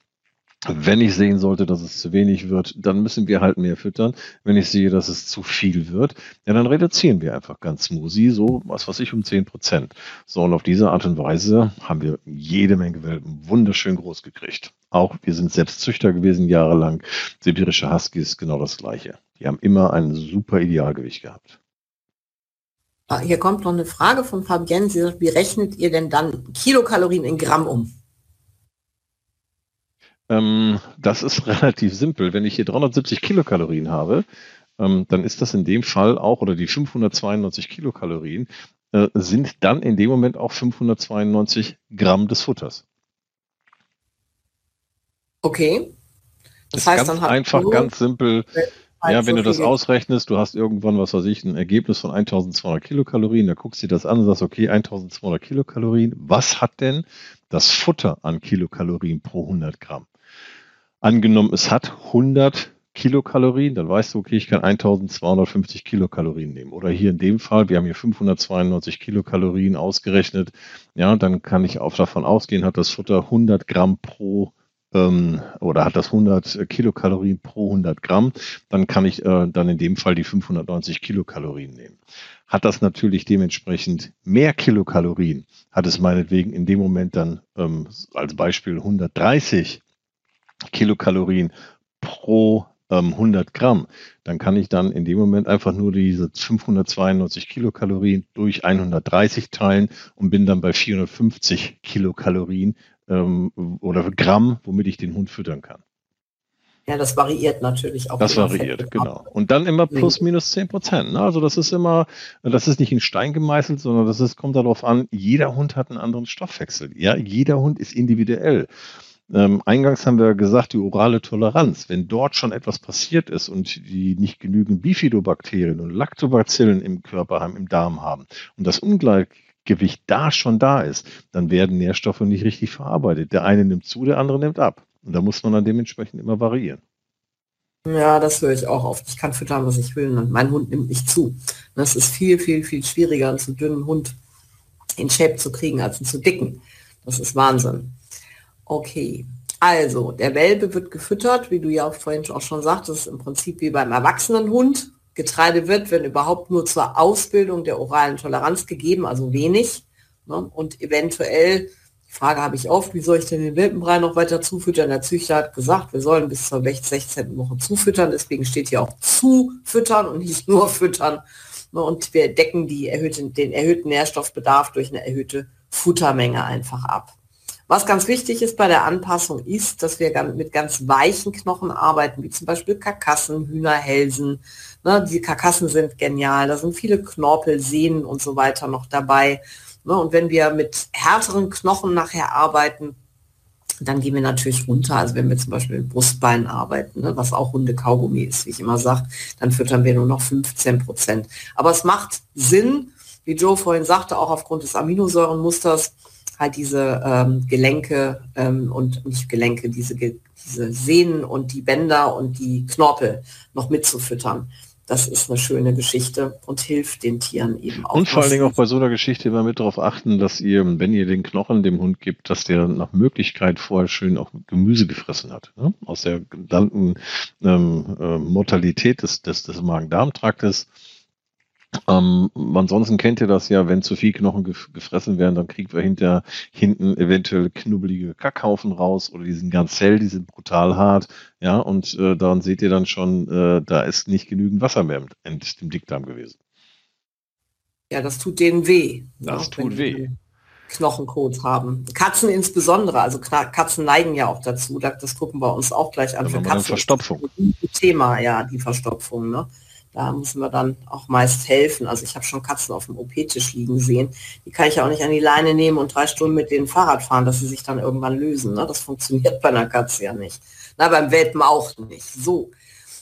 Wenn ich sehen sollte, dass es zu wenig wird, dann müssen wir halt mehr füttern. Wenn ich sehe, dass es zu viel wird, ja, dann reduzieren wir einfach ganz smoothie, so was weiß ich, um 10 Prozent. So, und auf diese Art und Weise haben wir jede Menge Welpen wunderschön groß gekriegt. Auch wir sind selbst Züchter gewesen jahrelang. Sibirische Huskies, genau das Gleiche. Die haben immer ein super Idealgewicht gehabt. Ah, hier kommt noch eine Frage von Fabienne. Sie sagt, wie rechnet ihr denn dann Kilokalorien in Gramm um? Ähm, das ist relativ simpel. Wenn ich hier 370 Kilokalorien habe, ähm, dann ist das in dem Fall auch, oder die 592 Kilokalorien äh, sind dann in dem Moment auch 592 Gramm des Futters. Okay. Das, das heißt ganz dann einfach, ganz simpel. Ja, wenn so du das ausrechnest, du hast irgendwann, was weiß ich, ein Ergebnis von 1200 Kilokalorien, da guckst du dir das an und sagst, okay, 1200 Kilokalorien, was hat denn das Futter an Kilokalorien pro 100 Gramm? Angenommen, es hat 100 Kilokalorien, dann weißt du, okay, ich kann 1250 Kilokalorien nehmen. Oder hier in dem Fall, wir haben hier 592 Kilokalorien ausgerechnet. Ja, dann kann ich auch davon ausgehen, hat das Futter 100 Gramm pro ähm, oder hat das 100 Kilokalorien pro 100 Gramm, dann kann ich äh, dann in dem Fall die 590 Kilokalorien nehmen. Hat das natürlich dementsprechend mehr Kilokalorien, hat es meinetwegen in dem Moment dann ähm, als Beispiel 130 Kilokalorien pro ähm, 100 Gramm, dann kann ich dann in dem Moment einfach nur diese 592 Kilokalorien durch 130 teilen und bin dann bei 450 Kilokalorien ähm, oder Gramm, womit ich den Hund füttern kann. Ja, das variiert natürlich auch. Das variiert, genau. Und dann immer plus minus 10 Prozent. Ne? Also das ist immer, das ist nicht in Stein gemeißelt, sondern das ist, kommt darauf an, jeder Hund hat einen anderen Stoffwechsel. Ja, jeder Hund ist individuell. Ähm, eingangs haben wir gesagt, die orale Toleranz. Wenn dort schon etwas passiert ist und die nicht genügend Bifidobakterien und Lactobacillen im Körper haben, im Darm haben und das Ungleich Gewicht da schon da ist, dann werden Nährstoffe nicht richtig verarbeitet. Der eine nimmt zu, der andere nimmt ab. Und da muss man dann dementsprechend immer variieren. Ja, das höre ich auch oft. Ich kann füttern, was ich will. Und mein Hund nimmt nicht zu. Das ist viel, viel, viel schwieriger, einen zu dünnen Hund in Shape zu kriegen, als einen zu dicken. Das ist Wahnsinn. Okay. Also, der Welpe wird gefüttert, wie du ja vorhin auch schon sagtest, im Prinzip wie beim erwachsenen Hund. Getreide wird, wenn überhaupt, nur zur Ausbildung der oralen Toleranz gegeben, also wenig. Ne? Und eventuell die Frage habe ich oft, wie soll ich denn den Welpenbrei noch weiter zufüttern? Der Züchter hat gesagt, wir sollen bis zur 16. Woche zufüttern. Deswegen steht hier auch zufüttern und nicht nur füttern. Und wir decken die erhöhte, den erhöhten Nährstoffbedarf durch eine erhöhte Futtermenge einfach ab. Was ganz wichtig ist bei der Anpassung ist, dass wir mit ganz weichen Knochen arbeiten, wie zum Beispiel Karkassen, Hühnerhälsen. Ne, die Karkassen sind genial, da sind viele Knorpel, Sehnen und so weiter noch dabei. Ne? Und wenn wir mit härteren Knochen nachher arbeiten, dann gehen wir natürlich runter. Also wenn wir zum Beispiel mit Brustbeinen arbeiten, ne, was auch Hunde-Kaugummi ist, wie ich immer sage, dann füttern wir nur noch 15 Prozent. Aber es macht Sinn, wie Joe vorhin sagte, auch aufgrund des Aminosäurenmusters, halt diese ähm, Gelenke ähm, und nicht Gelenke, diese, diese Sehnen und die Bänder und die Knorpel noch mitzufüttern das ist eine schöne Geschichte und hilft den Tieren eben auch. Und vor allen Dingen auch bei so einer Geschichte immer mit darauf achten, dass ihr, wenn ihr den Knochen dem Hund gibt, dass der nach Möglichkeit vorher schön auch Gemüse gefressen hat. Ne? Aus der genannten ähm, äh, Mortalität des, des, des Magen-Darm-Traktes ähm, ansonsten kennt ihr das ja, wenn zu viel Knochen gef gefressen werden, dann kriegen wir hinter hinten eventuell knubbelige Kackhaufen raus oder diesen Ganzell, die sind brutal hart, ja, und äh, dann seht ihr dann schon, äh, da ist nicht genügend Wasser mehr in dem Dickdarm gewesen. Ja, das tut denen weh. Ne, das ja, tut weh. Knochenkot haben. Katzen insbesondere, also Katzen neigen ja auch dazu, das gucken wir uns auch gleich an. Ja, Für Katzen Verstopfung. Thema, ja, die Verstopfung. Ne? Da müssen wir dann auch meist helfen. Also ich habe schon Katzen auf dem OP-Tisch liegen sehen. Die kann ich auch nicht an die Leine nehmen und drei Stunden mit denen Fahrrad fahren, dass sie sich dann irgendwann lösen. Ne? Das funktioniert bei einer Katze ja nicht. Na, beim Welpen auch nicht. So.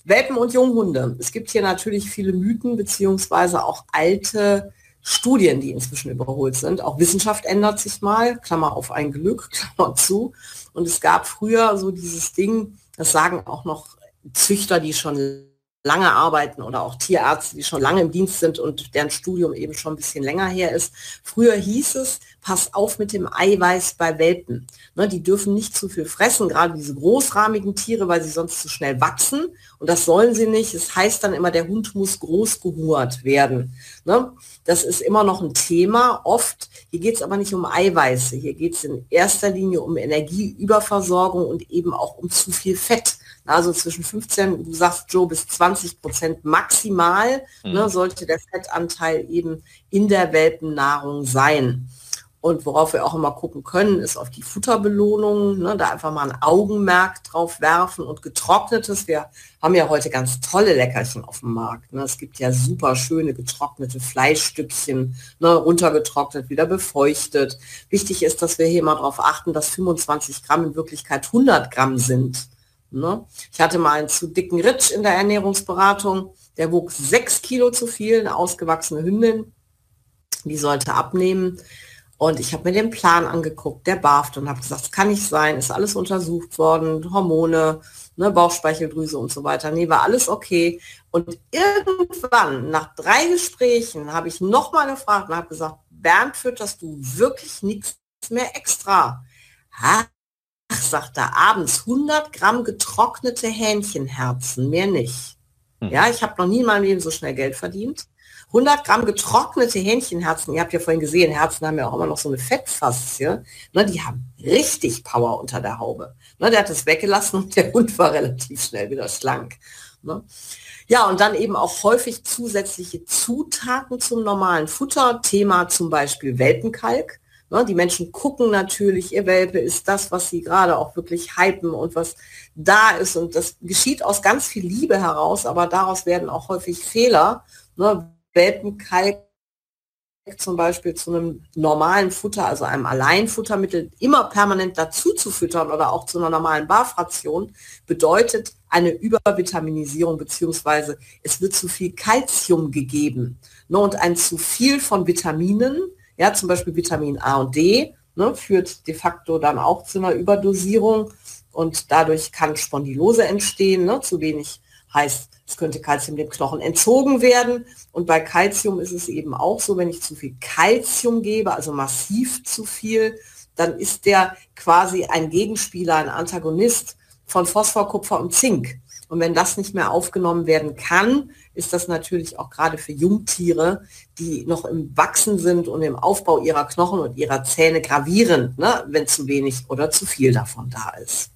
Welpen und Junghunde. Es gibt hier natürlich viele Mythen beziehungsweise auch alte Studien, die inzwischen überholt sind. Auch Wissenschaft ändert sich mal, Klammer auf ein Glück, Klammer zu. Und es gab früher so dieses Ding, das sagen auch noch Züchter, die schon lange arbeiten oder auch Tierärzte, die schon lange im Dienst sind und deren Studium eben schon ein bisschen länger her ist. Früher hieß es, pass auf mit dem Eiweiß bei Welpen. Ne, die dürfen nicht zu viel fressen, gerade diese großrahmigen Tiere, weil sie sonst zu schnell wachsen. Und das sollen sie nicht. Es das heißt dann immer, der Hund muss groß gehurt werden. Ne? Das ist immer noch ein Thema. Oft, hier geht es aber nicht um Eiweiße. Hier geht es in erster Linie um Energieüberversorgung und eben auch um zu viel Fett. Also zwischen 15, du sagst Joe, bis 20 Prozent maximal mhm. ne, sollte der Fettanteil eben in der Welpennahrung sein. Und worauf wir auch immer gucken können, ist auf die Futterbelohnung, ne, da einfach mal ein Augenmerk drauf werfen und getrocknetes. Wir haben ja heute ganz tolle Leckerchen auf dem Markt. Ne. Es gibt ja super schöne getrocknete Fleischstückchen, ne, runtergetrocknet, wieder befeuchtet. Wichtig ist, dass wir hier mal darauf achten, dass 25 Gramm in Wirklichkeit 100 Gramm sind. Ne? Ich hatte mal einen zu dicken Ritsch in der Ernährungsberatung. Der wog sechs Kilo zu viel, eine ausgewachsene Hündin. Die sollte abnehmen. Und ich habe mir den Plan angeguckt, der barft und habe gesagt, das kann nicht sein, ist alles untersucht worden, Hormone, ne, Bauchspeicheldrüse und so weiter. Nee, war alles okay. Und irgendwann, nach drei Gesprächen, habe ich nochmal gefragt und habe gesagt, Bernd, fütterst du wirklich nichts mehr extra? Ha, Ach, sagt er, abends 100 Gramm getrocknete Hähnchenherzen, mehr nicht. Hm. Ja, ich habe noch nie in meinem Leben so schnell Geld verdient. 100 Gramm getrocknete Hähnchenherzen, ihr habt ja vorhin gesehen, Herzen haben ja auch immer noch so eine Fettfaszie, ne, die haben richtig Power unter der Haube. Ne, der hat es weggelassen und der Hund war relativ schnell wieder schlank. Ne. Ja, und dann eben auch häufig zusätzliche Zutaten zum normalen Futter, Thema zum Beispiel Welpenkalk. Ne, die Menschen gucken natürlich, ihr Welpe ist das, was sie gerade auch wirklich hypen und was da ist. Und das geschieht aus ganz viel Liebe heraus, aber daraus werden auch häufig Fehler. Ne, Welpenkalk zum Beispiel zu einem normalen Futter, also einem Alleinfuttermittel, immer permanent dazu zu füttern oder auch zu einer normalen Barfration, bedeutet eine Übervitaminisierung beziehungsweise es wird zu viel Kalzium gegeben. Ne, und ein zu viel von Vitaminen Ja, zum Beispiel Vitamin A und D ne, führt de facto dann auch zu einer Überdosierung und dadurch kann Spondylose entstehen. Ne? Zu wenig heißt, es könnte Kalzium dem Knochen entzogen werden. Und bei Kalzium ist es eben auch so, wenn ich zu viel Kalzium gebe, also massiv zu viel, dann ist der quasi ein Gegenspieler, ein Antagonist von Phosphor, Kupfer und Zink. Und wenn das nicht mehr aufgenommen werden kann, ist das natürlich auch gerade für Jungtiere, die noch im Wachsen sind und im Aufbau ihrer Knochen und ihrer Zähne gravierend, ne, wenn zu wenig oder zu viel davon da ist.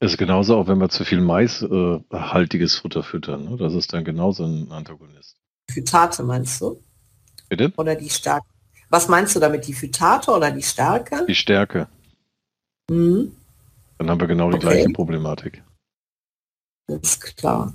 Ist genauso auch, wenn wir zu viel maishaltiges äh, Futter füttern. Ne? Das ist dann genauso ein Antagonist. Phytate meinst du? Bitte? Oder die Stärke? Was meinst du damit, die Phytate oder die Stärke? Die Stärke. Mhm. Dann haben wir genau die okay. gleiche Problematik. Das ist klar.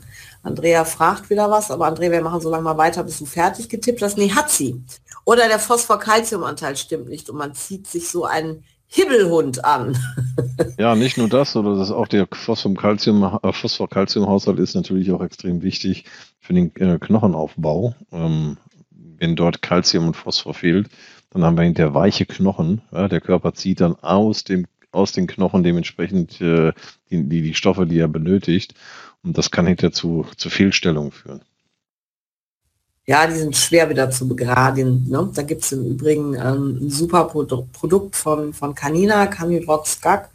Andrea fragt wieder was, aber Andrea, wir machen so lange mal weiter, bis du fertig getippt hast. Nee, hat sie. Oder der Phosphor-Calcium-Anteil stimmt nicht und man zieht sich so einen Hibbelhund an. ja, nicht nur das, oder das auch der Phosphor-Calcium-Haushalt Phosphor ist natürlich auch extrem wichtig für den äh, Knochenaufbau. Ähm, wenn dort Calcium und Phosphor fehlt, dann haben wir hinterher weiche Knochen. Der Körper zieht dann aus dem aus den Knochen dementsprechend äh, die, die, die Stoffe, die er benötigt. Und das kann hinterher zu, zu Fehlstellungen führen. Ja, die sind schwer wieder zu begradigen. Ne? Da gibt es im Übrigen ähm, ein super Produ Produkt von, von Canina, Canidrox Gag.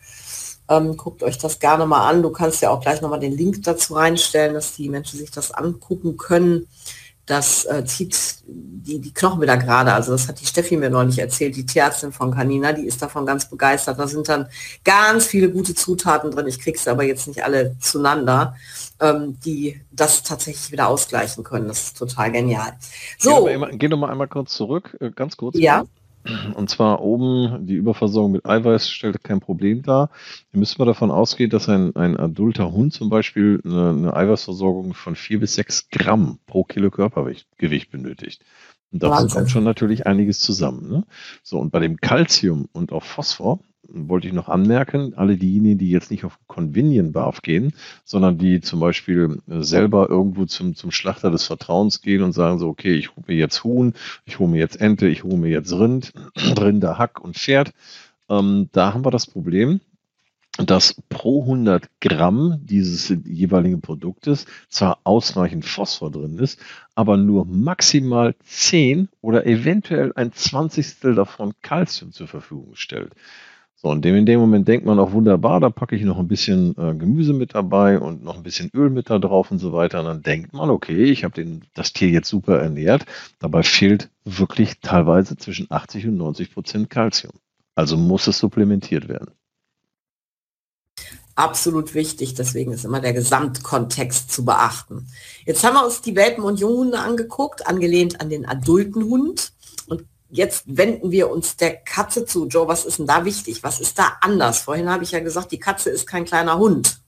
Ähm, guckt euch das gerne mal an. Du kannst ja auch gleich nochmal den Link dazu reinstellen, dass die Menschen sich das angucken können das äh, zieht die, die Knochen wieder gerade. Also das hat die Steffi mir neulich erzählt, die Tierärztin von Canina, die ist davon ganz begeistert. Da sind dann ganz viele gute Zutaten drin. Ich kriege sie aber jetzt nicht alle zueinander, ähm, die das tatsächlich wieder ausgleichen können. Das ist total genial. So. Geh doch mal, einmal kurz zurück, äh, ganz kurz. Ja. Mal. Und zwar oben die Überversorgung mit Eiweiß stellt kein Problem dar. Hier müssen wir davon ausgehen, dass ein, ein adulter Hund zum Beispiel eine, eine Eiweißversorgung von vier bis sechs Gramm pro Kilo Körpergewicht benötigt. Und da kommt schon natürlich einiges zusammen. Ne? So, und bei dem Calcium und auch Phosphor wollte ich noch anmerken, alle diejenigen, die jetzt nicht auf Convenient Barf gehen, sondern die zum Beispiel selber irgendwo zum, zum Schlachter des Vertrauens gehen und sagen so, okay, ich hole mir jetzt Huhn, ich hole mir jetzt Ente, ich hole mir jetzt Rind, Rinder, Hack und Pferd. Ähm, da haben wir das Problem, dass pro 100 Gramm dieses jeweiligen Produktes zwar ausreichend Phosphor drin ist, aber nur maximal 10 oder eventuell ein Zwanzigstel davon Calcium zur Verfügung stellt. So, und in dem Moment denkt man auch wunderbar, da packe ich noch ein bisschen äh, Gemüse mit dabei und noch ein bisschen Öl mit da drauf und so weiter. Und dann denkt man, okay, ich habe das Tier jetzt super ernährt. Dabei fehlt wirklich teilweise zwischen 80 und 90 Prozent Kalzium. Also muss es supplementiert werden. Absolut wichtig, deswegen ist immer der Gesamtkontext zu beachten. Jetzt haben wir uns die Welpen- und Junghunde angeguckt, angelehnt an den adulten Hund. Jetzt wenden wir uns der Katze zu. Joe, was ist denn da wichtig? Was ist da anders? Vorhin habe ich ja gesagt, die Katze ist kein kleiner Hund.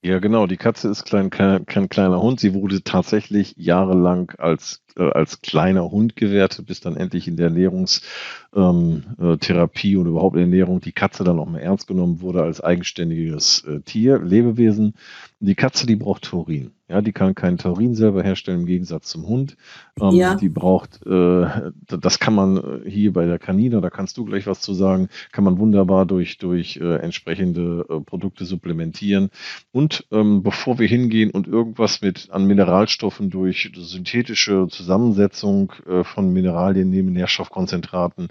Ja, genau. Die Katze ist klein, kein, kein kleiner Hund. Sie wurde tatsächlich jahrelang als, äh, als kleiner Hund gewertet, bis dann endlich in der Ernährungstherapie ähm, äh, und überhaupt Ernährung die Katze dann auch mal ernst genommen wurde als eigenständiges äh, Tier, Lebewesen. Die Katze, die braucht Taurin. Ja, die kann keinen Taurin selber herstellen im Gegensatz zum Hund. Ähm, ja. Die braucht, äh, das kann man hier bei der Kanine, da kannst du gleich was zu sagen, kann man wunderbar durch, durch äh, entsprechende äh, Produkte supplementieren. Und ähm, bevor wir hingehen und irgendwas mit an Mineralstoffen durch synthetische Zusammensetzung äh, von Mineralien nehmen, Nährstoffkonzentraten,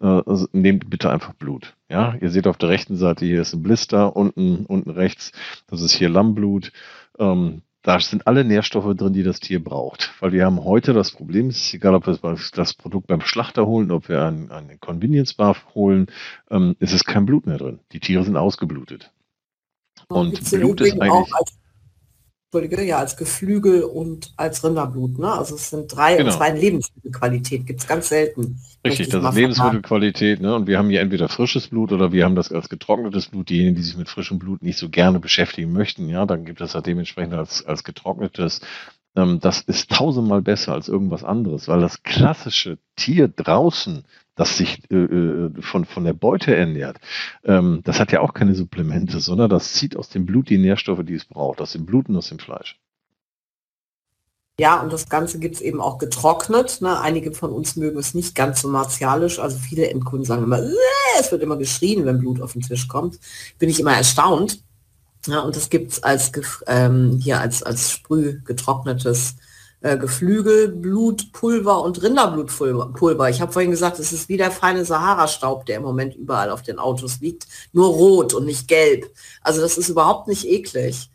äh, nehmt bitte einfach Blut. Ja, ihr seht auf der rechten Seite, hier ist ein Blister, unten, unten rechts, das ist hier Lammblut. Ähm, da sind alle Nährstoffe drin, die das Tier braucht. Weil wir haben heute das Problem, es ist egal, ob wir das Produkt beim Schlachter holen, ob wir einen, einen Convenience Bar holen, ähm, ist es kein Blut mehr drin. Die Tiere sind ausgeblutet. Und Blut ist eigentlich Entschuldige, ja, als Geflügel und als Rinderblut. Ne? Also es sind drei genau. und zwei Lebensmittelqualität, gibt es ganz selten. Richtig, das ist Lebensmittelqualität. Ne? Und wir haben hier entweder frisches Blut oder wir haben das als getrocknetes Blut. Diejenigen, die sich mit frischem Blut nicht so gerne beschäftigen möchten, ja, dann gibt es das dementsprechend als, als getrocknetes. Ähm, das ist tausendmal besser als irgendwas anderes, weil das klassische Tier draußen das sich äh, äh, von, von der Beute ernährt, ähm, das hat ja auch keine Supplemente, sondern das zieht aus dem Blut die Nährstoffe, die es braucht, aus dem Blut und aus dem Fleisch. Ja, und das Ganze gibt es eben auch getrocknet. Ne? Einige von uns mögen es nicht ganz so martialisch. Also viele Endkunden sagen immer, äh, es wird immer geschrien, wenn Blut auf den Tisch kommt. Bin ich immer erstaunt. Ja, und das gibt es als, ähm, hier als, als Sprüh getrocknetes äh, Geflügelblutpulver und Rinderblutpulver. Ich habe vorhin gesagt, es ist wie der feine Sahara-Staub, der im Moment überall auf den Autos liegt, nur rot und nicht gelb. Also das ist überhaupt nicht eklig.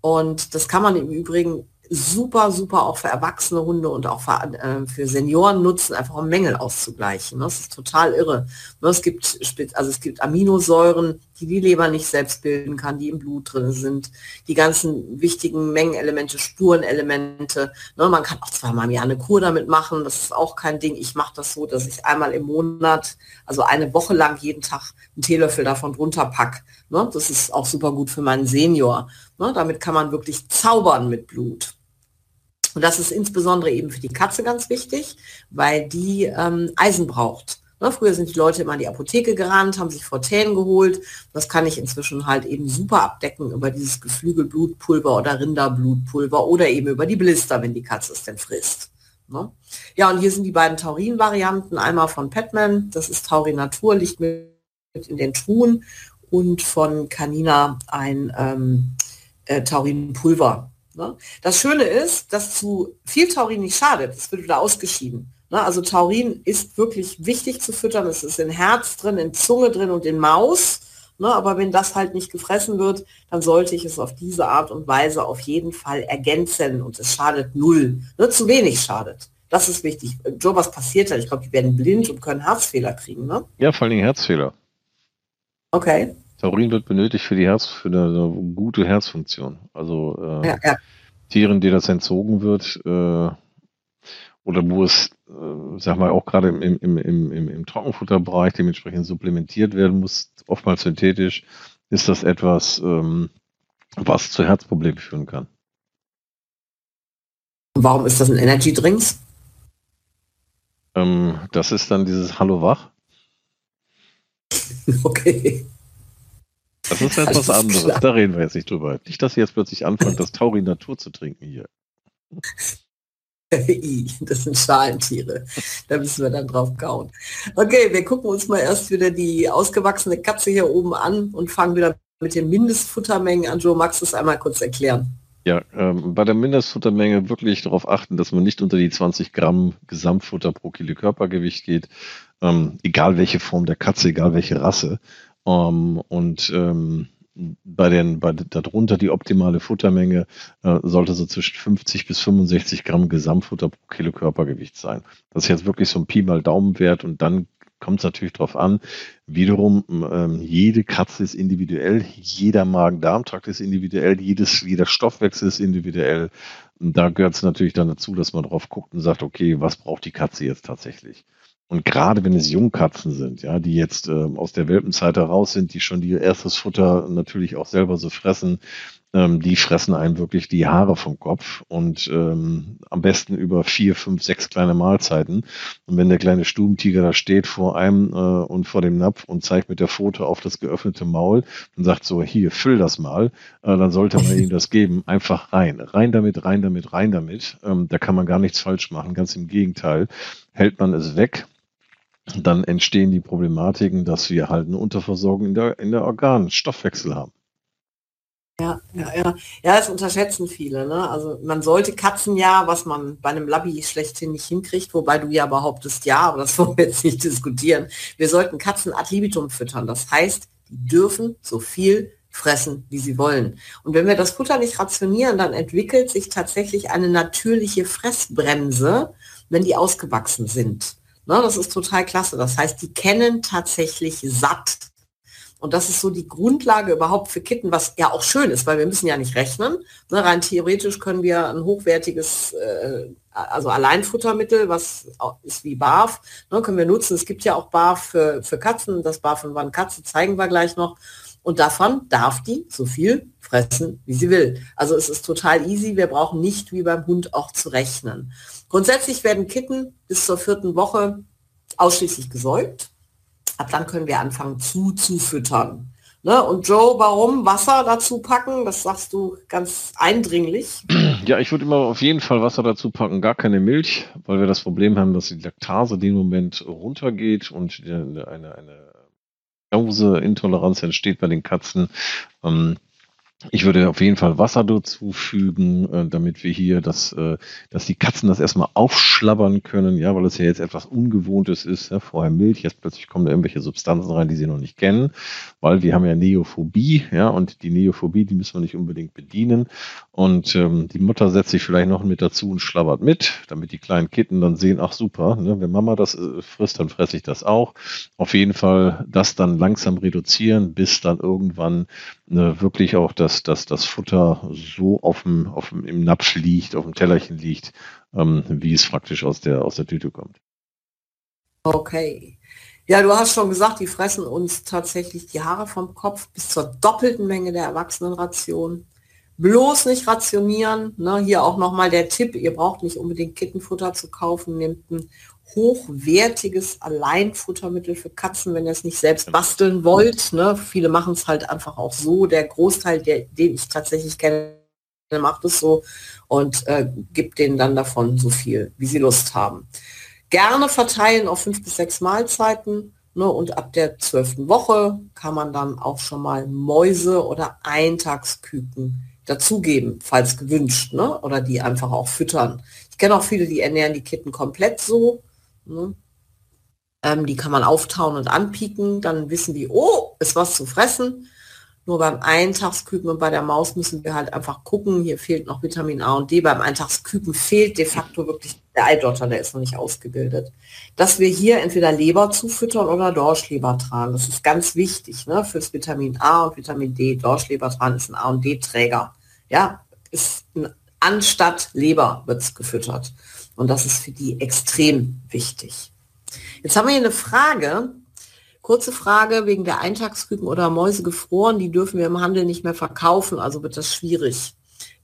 Und das kann man im Übrigen super, super auch für erwachsene Hunde und auch für, äh, für Senioren nutzen, einfach um Mängel auszugleichen. Das ist total irre. Ne, es gibt, also es gibt Aminosäuren, die die Leber nicht selbst bilden kann, die im Blut drin sind, die ganzen wichtigen Mengenelemente, Spurenelemente. Ne, man kann auch zweimal im Jahr eine Kur damit machen, das ist auch kein Ding. Ich mache das so, dass ich einmal im Monat, also eine Woche lang jeden Tag einen Teelöffel davon drunter pack. Ne, das ist auch super gut für meinen Senior. Ne, damit kann man wirklich zaubern mit Blut. Und das ist insbesondere eben für die Katze ganz wichtig, weil die ähm, Eisen braucht. Ne, früher sind die Leute immer in die Apotheke gerannt, haben sich Fortänen geholt. Das kann ich inzwischen halt eben super abdecken über dieses Geflügelblutpulver oder Rinderblutpulver oder eben über die Blister, wenn die Katze es denn frisst. Ne? Ja, und hier sind die beiden Taurin-Varianten. Einmal von Petman, das ist Taurin Natur, liegt mit in den Truhen und von Canina ein ähm, äh, Taurinpulver. Ne? Das Schöne ist, dass zu viel Taurin nicht schadet. Es wird wieder ausgeschieden. Ne? Also Taurin ist wirklich wichtig zu füttern. Es ist in Herz drin, in Zunge drin und in Maus. Ne? Aber wenn das halt nicht gefressen wird, dann sollte ich es auf diese Art und Weise auf jeden Fall ergänzen und es schadet null. Ne? Zu wenig schadet. Das ist wichtig. Joe, was passiert da? Ich glaube, die werden blind und können Herzfehler kriegen, ne? Ja, vor allem Herzfehler. Okay. Taurin wird benötigt für die Herz, für eine, eine gute Herzfunktion. Also äh, ja, ja. Tieren, die das entzogen wird, äh, oder wo es, äh, sag mal, auch gerade im, im, im, im, im Trockenfutterbereich dementsprechend supplementiert werden muss, oftmals synthetisch, ist das etwas, ähm, was zu Herzproblemen führen kann. Warum ist das ein Energy Drinks? Ähm, das ist dann dieses Hallo Wach. Okay. Das ist etwas also, anderes. Klar. Da reden wir jetzt nicht drüber. Nicht, dass Sie jetzt plötzlich anfangen, das Taurin Natur zu trinken hier. das sind Schalentiere. Da müssen wir dann drauf kauen. Okay, wir gucken uns mal erst wieder die ausgewachsene Katze hier oben an und fangen wieder mit den Mindestfuttermengen an. Joe, magst du es einmal kurz erklären? Ja, ähm, bei der Mindestfuttermenge wirklich darauf achten, dass man nicht unter die 20 Gramm Gesamtfutter pro Kilo Körpergewicht geht, ähm, egal welche Form der Katze, egal welche Rasse. Ähm, und ähm, bei den, bei darunter die optimale Futtermenge äh, sollte so zwischen 50 bis 65 Gramm Gesamtfutter pro Kilo Körpergewicht sein. Das ist jetzt wirklich so ein Pi mal Daumenwert und dann kommt es natürlich darauf an. Wiederum, ähm, jede Katze ist individuell, jeder Magen-Darm-Trakt ist individuell, jedes, jeder Stoffwechsel ist individuell. Und da gehört es natürlich dann dazu, dass man drauf guckt und sagt, okay, was braucht die Katze jetzt tatsächlich? Und gerade wenn es Jungkatzen sind, ja, die jetzt äh, aus der Welpenzeit heraus sind, die schon ihr erstes Futter natürlich auch selber so fressen, ähm, die fressen einem wirklich die Haare vom Kopf und ähm, am besten über vier, fünf, sechs kleine Mahlzeiten. Und wenn der kleine Stubentiger da steht vor einem äh, und vor dem Napf und zeigt mit der Foto auf das geöffnete Maul und sagt so, hier, füll das mal, äh, dann sollte man ihm das geben. Einfach rein. Rein damit, rein damit, rein damit. Ähm, da kann man gar nichts falsch machen. Ganz im Gegenteil. Hält man es weg, dann entstehen die Problematiken, dass wir halt eine Unterversorgung in der, in der Organstoffwechsel haben. Ja, ja, ja. Ja, das unterschätzen viele. Ne? Also man sollte Katzen ja, was man bei einem Labby schlechthin nicht hinkriegt, wobei du ja behauptest, ja, aber das wollen wir jetzt nicht diskutieren. Wir sollten Katzen ad libitum füttern. Das heißt, die dürfen so viel fressen, wie sie wollen. Und wenn wir das Futter nicht rationieren, dann entwickelt sich tatsächlich eine natürliche Fressbremse, wenn die ausgewachsen sind. Ne, das ist total klasse. Das heißt, die kennen tatsächlich satt. Und das ist so die Grundlage überhaupt für Kitten, was ja auch schön ist, weil wir müssen ja nicht rechnen. Ne, rein theoretisch können wir ein hochwertiges, äh, also Alleinfuttermittel, was ist wie BAF, ne, können wir nutzen. Es gibt ja auch BAF für, für Katzen. Das BAF von Wann Katze zeigen wir gleich noch. Und davon darf die so viel fressen, wie sie will. Also es ist total easy. Wir brauchen nicht wie beim Hund auch zu rechnen. Grundsätzlich werden Kitten bis zur vierten Woche ausschließlich gesäugt. Ab dann können wir anfangen zu, zu füttern. Ne? Und Joe, warum Wasser dazu packen? Das sagst du ganz eindringlich. Ja, ich würde immer auf jeden Fall Wasser dazu packen, gar keine Milch, weil wir das Problem haben, dass die Laktase den Moment runtergeht und eine, eine, eine Intoleranz entsteht bei den Katzen. Ähm, ich würde auf jeden Fall Wasser dazu fügen, äh, damit wir hier das, äh, dass die Katzen das erstmal aufschlabbern können, ja, weil es ja jetzt etwas Ungewohntes ist. Ja, vorher Milch, jetzt plötzlich kommen da irgendwelche Substanzen rein, die sie noch nicht kennen, weil wir haben ja Neophobie, ja, und die Neophobie, die müssen wir nicht unbedingt bedienen. Und ähm, die Mutter setzt sich vielleicht noch mit dazu und schlabbert mit, damit die kleinen Kitten dann sehen, ach super, ne, wenn Mama das äh, frisst, dann fresse ich das auch. Auf jeden Fall das dann langsam reduzieren, bis dann irgendwann äh, wirklich auch das, das, das Futter so auf dem, auf dem, im Napf liegt, auf dem Tellerchen liegt, ähm, wie es praktisch aus der, aus der Tüte kommt. Okay. Ja, du hast schon gesagt, die fressen uns tatsächlich die Haare vom Kopf bis zur doppelten Menge der Erwachsenenration. Bloß nicht rationieren. Ne? Hier auch nochmal der Tipp, ihr braucht nicht unbedingt Kittenfutter zu kaufen. Nehmt ein hochwertiges Alleinfuttermittel für Katzen, wenn ihr es nicht selbst basteln wollt. Ne? Viele machen es halt einfach auch so. Der Großteil, der, den ich tatsächlich kenne, macht es so und äh, gibt denen dann davon so viel, wie sie Lust haben. Gerne verteilen auf fünf bis sechs Mahlzeiten. Ne, und ab der zwölften Woche kann man dann auch schon mal Mäuse oder Eintagsküken dazugeben, falls gewünscht, ne? oder die einfach auch füttern. Ich kenne auch viele, die ernähren die Kitten komplett so Ne? Ähm, die kann man auftauen und anpieken, dann wissen die, oh, ist was zu fressen. Nur beim Eintagsküken und bei der Maus müssen wir halt einfach gucken, hier fehlt noch Vitamin A und D. Beim Eintagsküken fehlt de facto wirklich der Eidotter, der ist noch nicht ausgebildet. Dass wir hier entweder Leber zufüttern oder Dorschlebertran, das ist ganz wichtig ne, fürs Vitamin A und Vitamin D. Dorschlebertran ist ein A und D-Träger. Ja, ist ein, anstatt Leber wird es gefüttert. Und das ist für die extrem wichtig. Jetzt haben wir hier eine Frage. Kurze Frage wegen der Eintagsküken oder Mäuse gefroren. Die dürfen wir im Handel nicht mehr verkaufen, also wird das schwierig.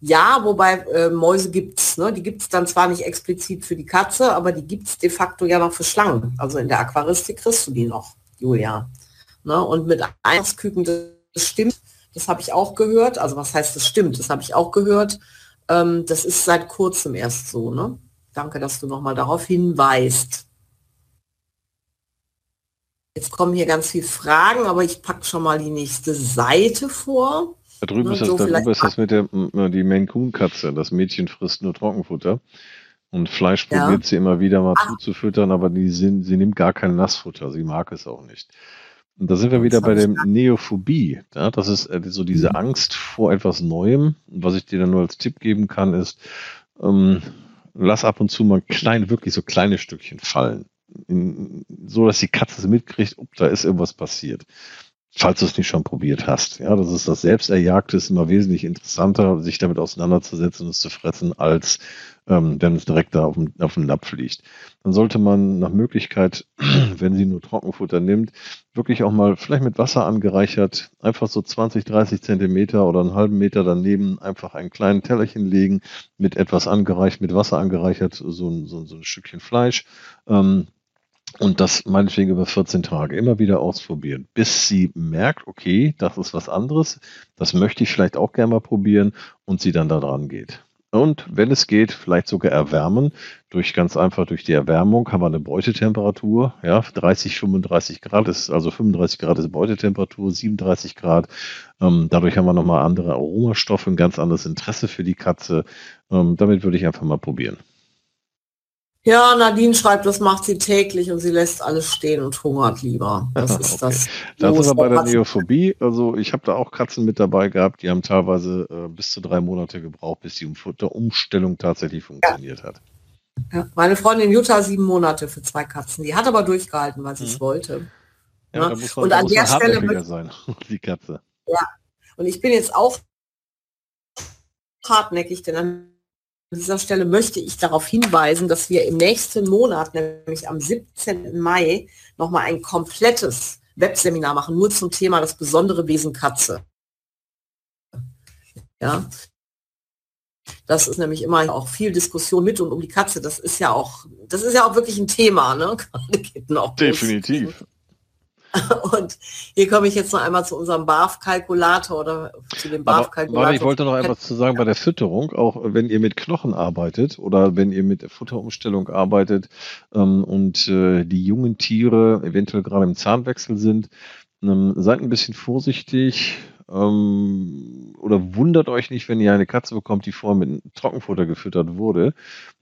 Ja, wobei äh, Mäuse gibt's. Ne? Die gibt's dann zwar nicht explizit für die Katze, aber die gibt's de facto ja noch für Schlangen. Also in der Aquaristik kriegst du die noch, Julia. Ne? Und mit Eintagsküken, das stimmt. Das habe ich auch gehört. Also was heißt das stimmt? Das habe ich auch gehört. Ähm, das ist seit kurzem erst so. Ne? Danke, dass du nochmal darauf hinweist. Jetzt kommen hier ganz viele Fragen, aber ich packe schon mal die nächste Seite vor. Da drüben, ist, das, so da drüben ist das mit der die Maine Coon Katze. Das Mädchen frisst nur Trockenfutter. Und Fleisch ja. probiert sie immer wieder mal Ach. zuzufüttern, aber die sind, sie nimmt gar kein Nassfutter. Sie mag es auch nicht. Und da sind wir wieder bei der Neophobie. Ja, das ist äh, so diese mhm. Angst vor etwas Neuem. Und was ich dir dann nur als Tipp geben kann, ist, ähm, lass ab und zu mal klein, wirklich so kleine Stückchen fallen. In, so dass die Katze mitkriegt, ob da ist irgendwas passiert. Falls du es nicht schon probiert hast. Ja, das ist das Selbsterjagte, ist immer wesentlich interessanter, sich damit auseinanderzusetzen und es zu fressen, als ähm, wenn es direkt da auf dem, auf dem Napf liegt. Dann sollte man nach Möglichkeit, wenn sie nur Trockenfutter nimmt, wirklich auch mal vielleicht mit Wasser angereichert, einfach so 20, 30 Zentimeter oder einen halben Meter daneben einfach einen kleinen Tellerchen legen, mit etwas angereicht, mit Wasser angereichert, so ein, so, so ein Stückchen Fleisch. Ähm, und das meinetwegen über 14 Tage immer wieder ausprobieren, bis sie merkt, okay, das ist was anderes, das möchte ich vielleicht auch gerne mal probieren und sie dann da dran geht. Und wenn es geht, vielleicht sogar erwärmen. Durch ganz einfach durch die Erwärmung haben wir eine Beutetemperatur. Ja, 30, 35 Grad ist, also 35 Grad ist Beutetemperatur, 37 Grad. Ähm, dadurch haben wir nochmal andere Aromastoffe, ein ganz anderes Interesse für die Katze. Ähm, damit würde ich einfach mal probieren. Ja, Nadine schreibt, das macht sie täglich und sie lässt alles stehen und hungert lieber. Das ist okay. das. Da sind wir bei der Neophobie. Also ich habe da auch Katzen mit dabei gehabt, die haben teilweise äh, bis zu drei Monate gebraucht, bis die Umstellung tatsächlich funktioniert ja. hat. Ja, meine Freundin Jutta sieben Monate für zwei Katzen. Die hat aber durchgehalten, weil sie es mhm. wollte. Ja, muss man, und an der Stelle sein, die Katze. Ja, und ich bin jetzt auch hartnäckig, denn an an dieser Stelle möchte ich darauf hinweisen, dass wir im nächsten Monat, nämlich am 17. Mai, nochmal ein komplettes Webseminar machen, nur zum Thema das besondere Wesen Katze. Ja. Das ist nämlich immer auch viel Diskussion mit und um die Katze. Das ist ja auch, das ist ja auch wirklich ein Thema, ne? Definitiv. Und hier komme ich jetzt noch einmal zu unserem BAF-Kalkulator oder zu dem BAF-Kalkulator. Ich wollte noch etwas zu sagen bei der Fütterung, auch wenn ihr mit Knochen arbeitet oder wenn ihr mit der Futterumstellung arbeitet ähm, und äh, die jungen Tiere eventuell gerade im Zahnwechsel sind, ähm, seid ein bisschen vorsichtig, ähm, oder wundert euch nicht, wenn ihr eine Katze bekommt, die vorher mit Trockenfutter gefüttert wurde.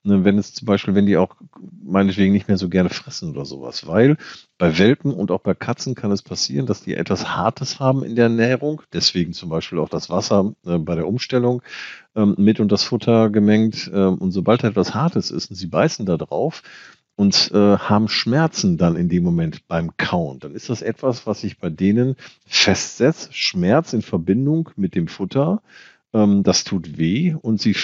Ne, wenn es zum Beispiel, wenn die auch meinetwegen nicht mehr so gerne fressen oder sowas. Weil bei Welpen und auch bei Katzen kann es passieren, dass die etwas Hartes haben in der Ernährung. Deswegen zum Beispiel auch das Wasser äh, bei der Umstellung ähm, mit und das Futter gemengt. Äh, und sobald etwas Hartes ist und sie beißen da drauf, und äh, haben Schmerzen dann in dem Moment beim Kauen, dann ist das etwas, was sich bei denen festsetzt. Schmerz in Verbindung mit dem Futter, ähm, das tut weh und sie,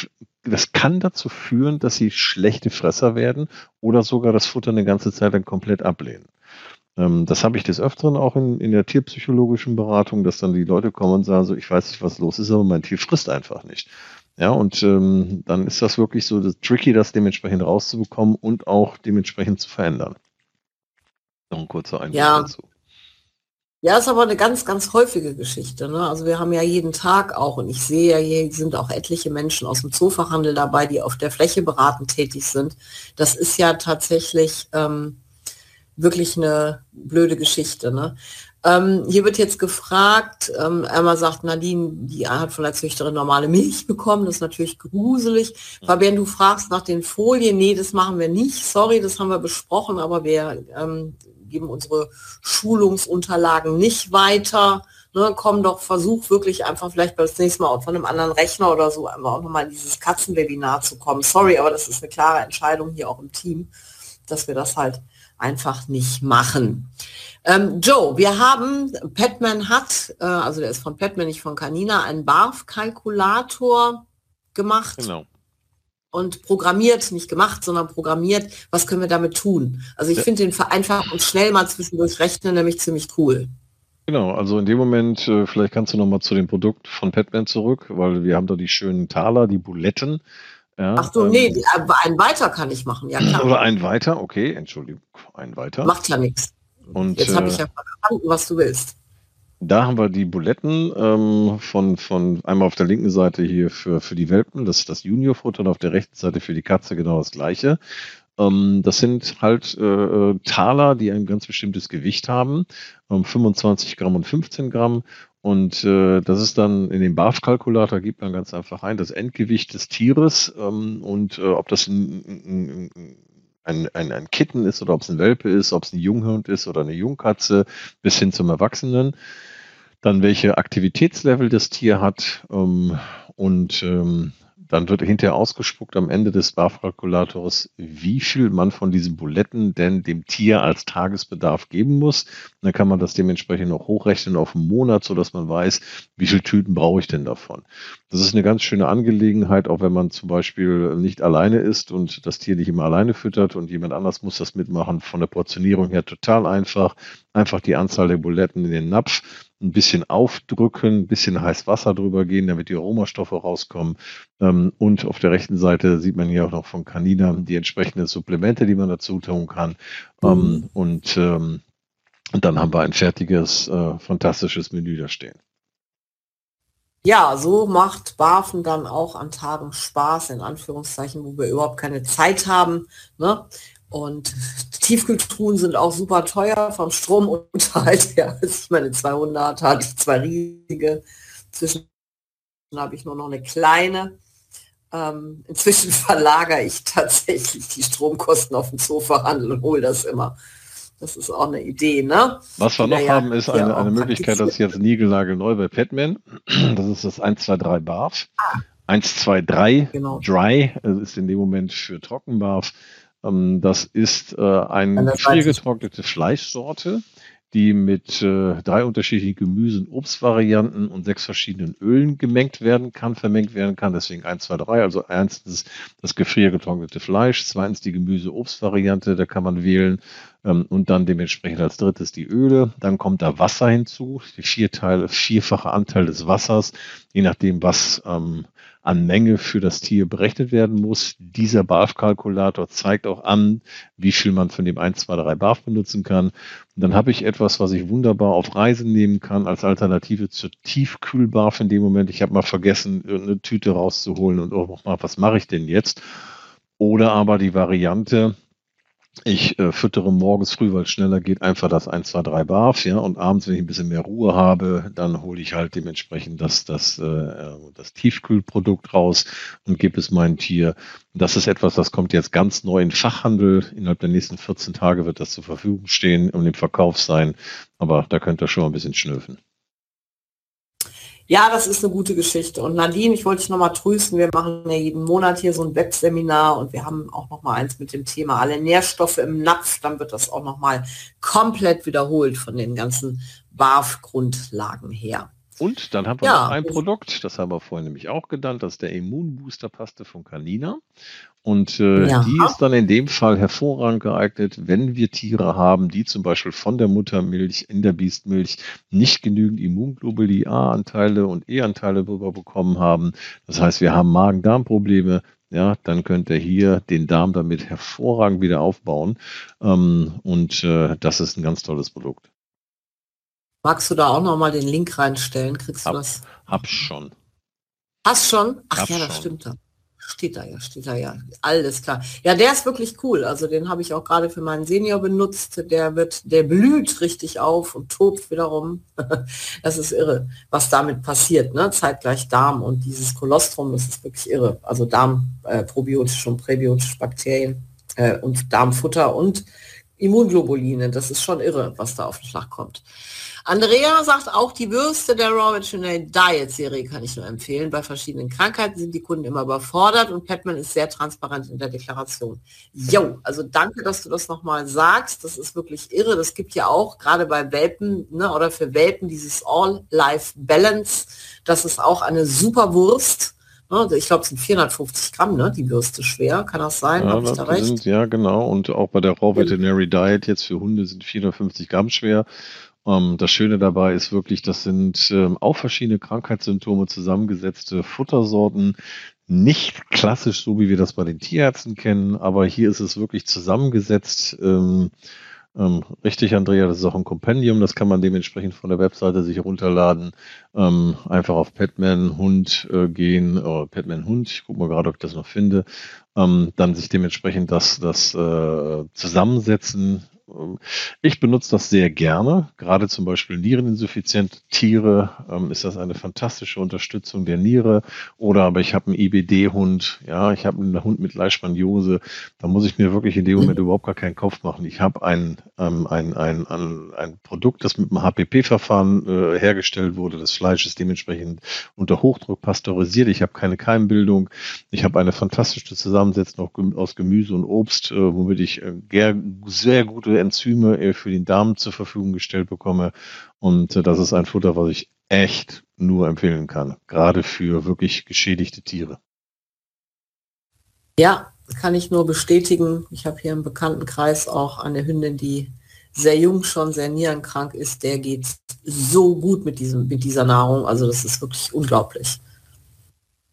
das kann dazu führen, dass sie schlechte Fresser werden oder sogar das Futter eine ganze Zeit dann komplett ablehnen. Ähm, das habe ich des Öfteren auch in, in der tierpsychologischen Beratung, dass dann die Leute kommen und sagen so, ich weiß nicht, was los ist, aber mein Tier frisst einfach nicht. Ja, und ähm, dann ist das wirklich so das tricky, das dementsprechend rauszubekommen und auch dementsprechend zu verändern. Noch ein kurzer Einblick ja. dazu. Ja, ist aber eine ganz, ganz häufige Geschichte. Ne? Also wir haben ja jeden Tag auch, und ich sehe ja, hier sind auch etliche Menschen aus dem Zoofachhandel dabei, die auf der Fläche beratend tätig sind. Das ist ja tatsächlich ähm, wirklich eine blöde Geschichte. Ne? Ähm, hier wird jetzt gefragt, ähm, einmal sagt Nadine, die hat von der Züchterin normale Milch bekommen, das ist natürlich gruselig. Fabian, du fragst nach den Folien, nee, das machen wir nicht, sorry, das haben wir besprochen, aber wir ähm, geben unsere Schulungsunterlagen nicht weiter. Ne, komm doch, versuch wirklich einfach vielleicht das nächste Mal auch von einem anderen Rechner oder so einfach auch nochmal in dieses Katzenwebinar zu kommen. Sorry, aber das ist eine klare Entscheidung hier auch im Team, dass wir das halt einfach nicht machen. Ähm, Joe, wir haben, Petman hat, äh, also der ist von Petman, nicht von Canina, einen BARF-Kalkulator gemacht. Genau. Und programmiert, nicht gemacht, sondern programmiert. Was können wir damit tun? Also ich ja. finde den vereinfacht und schnell mal zwischendurch rechnen nämlich ziemlich cool. Genau, also in dem Moment, äh, vielleicht kannst du noch mal zu dem Produkt von Petman zurück, weil wir haben da die schönen Taler, die Buletten. Ja, Ach so, ähm, nee, äh, einen weiter kann ich machen, ja klar. Oder einen weiter, okay, Entschuldigung, einen weiter. Macht ja nichts. Und, Jetzt habe ich ja äh, verstanden, was du willst. Da haben wir die Buletten ähm, von, von einmal auf der linken Seite hier für, für die Welpen, das ist das Junior-Futter und auf der rechten Seite für die Katze genau das gleiche. Ähm, das sind halt äh, äh Taler, die ein ganz bestimmtes Gewicht haben, ähm, 25 Gramm und 15 Gramm. Und äh, das ist dann in den BAF-Kalkulator, gibt man ganz einfach ein, das Endgewicht des Tieres ähm, und äh, ob das ein, ein, ein, ein, ein Kitten ist oder ob es ein Welpe ist, ob es ein Junghund ist oder eine Jungkatze, bis hin zum Erwachsenen. Dann welche Aktivitätslevel das Tier hat ähm, und ähm, dann wird hinterher ausgespuckt am Ende des BAF-Kalkulators, wie viel man von diesen Buletten denn dem Tier als Tagesbedarf geben muss. dann kann man das dementsprechend noch hochrechnen auf einen Monat, sodass man weiß, wie viele Tüten brauche ich denn davon. Das ist eine ganz schöne Angelegenheit, auch wenn man zum Beispiel nicht alleine ist und das Tier nicht immer alleine füttert und jemand anders muss das mitmachen. Von der Portionierung her total einfach. Einfach die Anzahl der Buletten in den Napf ein bisschen aufdrücken, ein bisschen heiß Wasser drüber gehen, damit die Aromastoffe rauskommen. Ähm, und auf der rechten Seite sieht man hier auch noch von Canina die entsprechenden Supplemente, die man dazu tun kann. Ähm, mhm. Und, ähm, und dann haben wir ein fertiges, äh, fantastisches Menü da stehen. Ja, so macht Barfen dann auch an Tagen Spaß, in Anführungszeichen, wo wir überhaupt keine Zeit haben. Ne? Und Tiefkühltruhen sind auch super teuer vom Stromunterhalt her. Also ich meine, 200 hatte ich zwei riesige. Inzwischen habe ich nur noch eine kleine. Ähm, inzwischen verlagere ich tatsächlich die Stromkosten auf den Zoofachhandel und hole das immer. Das ist auch eine Idee, ne? Was wir noch haben, ist eine, eine Möglichkeit, das ist jetzt niegelnagelneu bei Petman. Das ist das 123 BARF. Ah. 123 genau. Dry das ist in dem Moment für Trockenbarf. Ähm, das ist äh, eine gefriergetrocknete Fleischsorte, die mit äh, drei unterschiedlichen Gemüsen, Obstvarianten und sechs verschiedenen Ölen gemengt werden kann, vermengt werden kann. Deswegen 1, 2, 3. Also erstens das gefriergetrocknete Fleisch, zweitens die Gemüse-Obstvariante, da kann man wählen. Ähm, und dann dementsprechend als drittes die Öle. Dann kommt da Wasser hinzu, die vier Teile, vierfache Anteil des Wassers, je nachdem, was ähm, an Menge für das Tier berechnet werden muss. Dieser BAF-Kalkulator zeigt auch an, wie viel man von dem 1, 2, 3 BAF benutzen kann. Und dann habe ich etwas, was ich wunderbar auf Reisen nehmen kann als Alternative zur Tiefkühl-BAF in dem Moment. Ich habe mal vergessen, eine Tüte rauszuholen und auch mal, was mache ich denn jetzt? Oder aber die Variante, ich äh, füttere morgens früh, weil es schneller geht, einfach das 1, 2, 3 Barf, ja, und abends, wenn ich ein bisschen mehr Ruhe habe, dann hole ich halt dementsprechend das, das, äh, das Tiefkühlprodukt raus und gebe es meinem Tier. Das ist etwas, das kommt jetzt ganz neu in Fachhandel. Innerhalb der nächsten 14 Tage wird das zur Verfügung stehen und im Verkauf sein. Aber da könnt ihr schon mal ein bisschen schnüffeln. Ja, das ist eine gute Geschichte. Und Nadine, ich wollte dich nochmal trösten. Wir machen ja jeden Monat hier so ein Webseminar und wir haben auch nochmal eins mit dem Thema alle Nährstoffe im Napf. Dann wird das auch nochmal komplett wiederholt von den ganzen BAF-Grundlagen her. Und dann haben wir ja. noch ein Produkt, das haben wir vorhin nämlich auch genannt, das ist der Immunbooster-Paste von Canina. Und äh, ja. die ist dann in dem Fall hervorragend geeignet, wenn wir Tiere haben, die zum Beispiel von der Muttermilch in der Biestmilch nicht genügend Immunglobuli A-Anteile und E-Anteile bekommen haben. Das heißt, wir haben Magen-Darm-Probleme. Ja, dann könnt ihr hier den Darm damit hervorragend wieder aufbauen. Ähm, und äh, das ist ein ganz tolles Produkt. Magst du da auch noch mal den Link reinstellen? Kriegst hab, du das? Hab schon. Hast schon? Ach hab ja, das schon. stimmt da. Steht da ja, steht da ja. Alles klar. Ja, der ist wirklich cool. Also den habe ich auch gerade für meinen Senior benutzt. Der wird, der blüht richtig auf und tobt wiederum. das ist irre, was damit passiert. Ne? Zeitgleich Darm und dieses Kolostrum, das ist wirklich irre. Also Darm, äh, probiotische und präbiotische Bakterien äh, und Darmfutter und Immunglobuline. Das ist schon irre, was da auf den Schlag kommt. Andrea sagt auch, die Würste der Raw Veterinary Diet Serie kann ich nur empfehlen. Bei verschiedenen Krankheiten sind die Kunden immer überfordert und Petman ist sehr transparent in der Deklaration. Jo, also danke, dass du das nochmal sagst. Das ist wirklich irre. Das gibt ja auch gerade bei Welpen ne, oder für Welpen dieses All-Life-Balance. Das ist auch eine super Wurst. Ne, ich glaube, es sind 450 Gramm, ne, die Würste schwer. Kann das sein? Ja, das da sind, ja, genau. Und auch bei der Raw Veterinary Diet jetzt für Hunde sind 450 Gramm schwer. Ähm, das Schöne dabei ist wirklich, das sind ähm, auch verschiedene Krankheitssymptome zusammengesetzte Futtersorten. Nicht klassisch so, wie wir das bei den Tierärzten kennen, aber hier ist es wirklich zusammengesetzt. Ähm, ähm, richtig, Andrea, das ist auch ein Kompendium, das kann man dementsprechend von der Webseite sich runterladen. Ähm, einfach auf Petman Hund äh, gehen, oder Petman Hund, ich gucke mal gerade, ob ich das noch finde. Ähm, dann sich dementsprechend das, das äh, zusammensetzen, ich benutze das sehr gerne. Gerade zum Beispiel niereninsuffiziente Tiere ähm, ist das eine fantastische Unterstützung der Niere. Oder aber ich habe einen IBD-Hund, ja, ich habe einen Hund mit Leishmaniose. Da muss ich mir wirklich in dem Moment überhaupt gar keinen Kopf machen. Ich habe ein, ähm, ein, ein, ein, ein Produkt, das mit einem HPP-Verfahren äh, hergestellt wurde. Das Fleisch ist dementsprechend unter Hochdruck pasteurisiert. Ich habe keine Keimbildung. Ich habe eine fantastische Zusammensetzung aus Gemüse und Obst, äh, womit ich äh, sehr gute Enzyme äh, für den Darm zur Verfügung gestellt bekomme. Und äh, das ist ein Futter, was ich echt nur empfehlen kann, gerade für wirklich geschädigte Tiere. Ja, kann ich nur bestätigen. Ich habe hier im Bekanntenkreis auch eine Hündin, die sehr jung schon, sehr nierenkrank ist. Der geht so gut mit, diesem, mit dieser Nahrung. Also das ist wirklich unglaublich.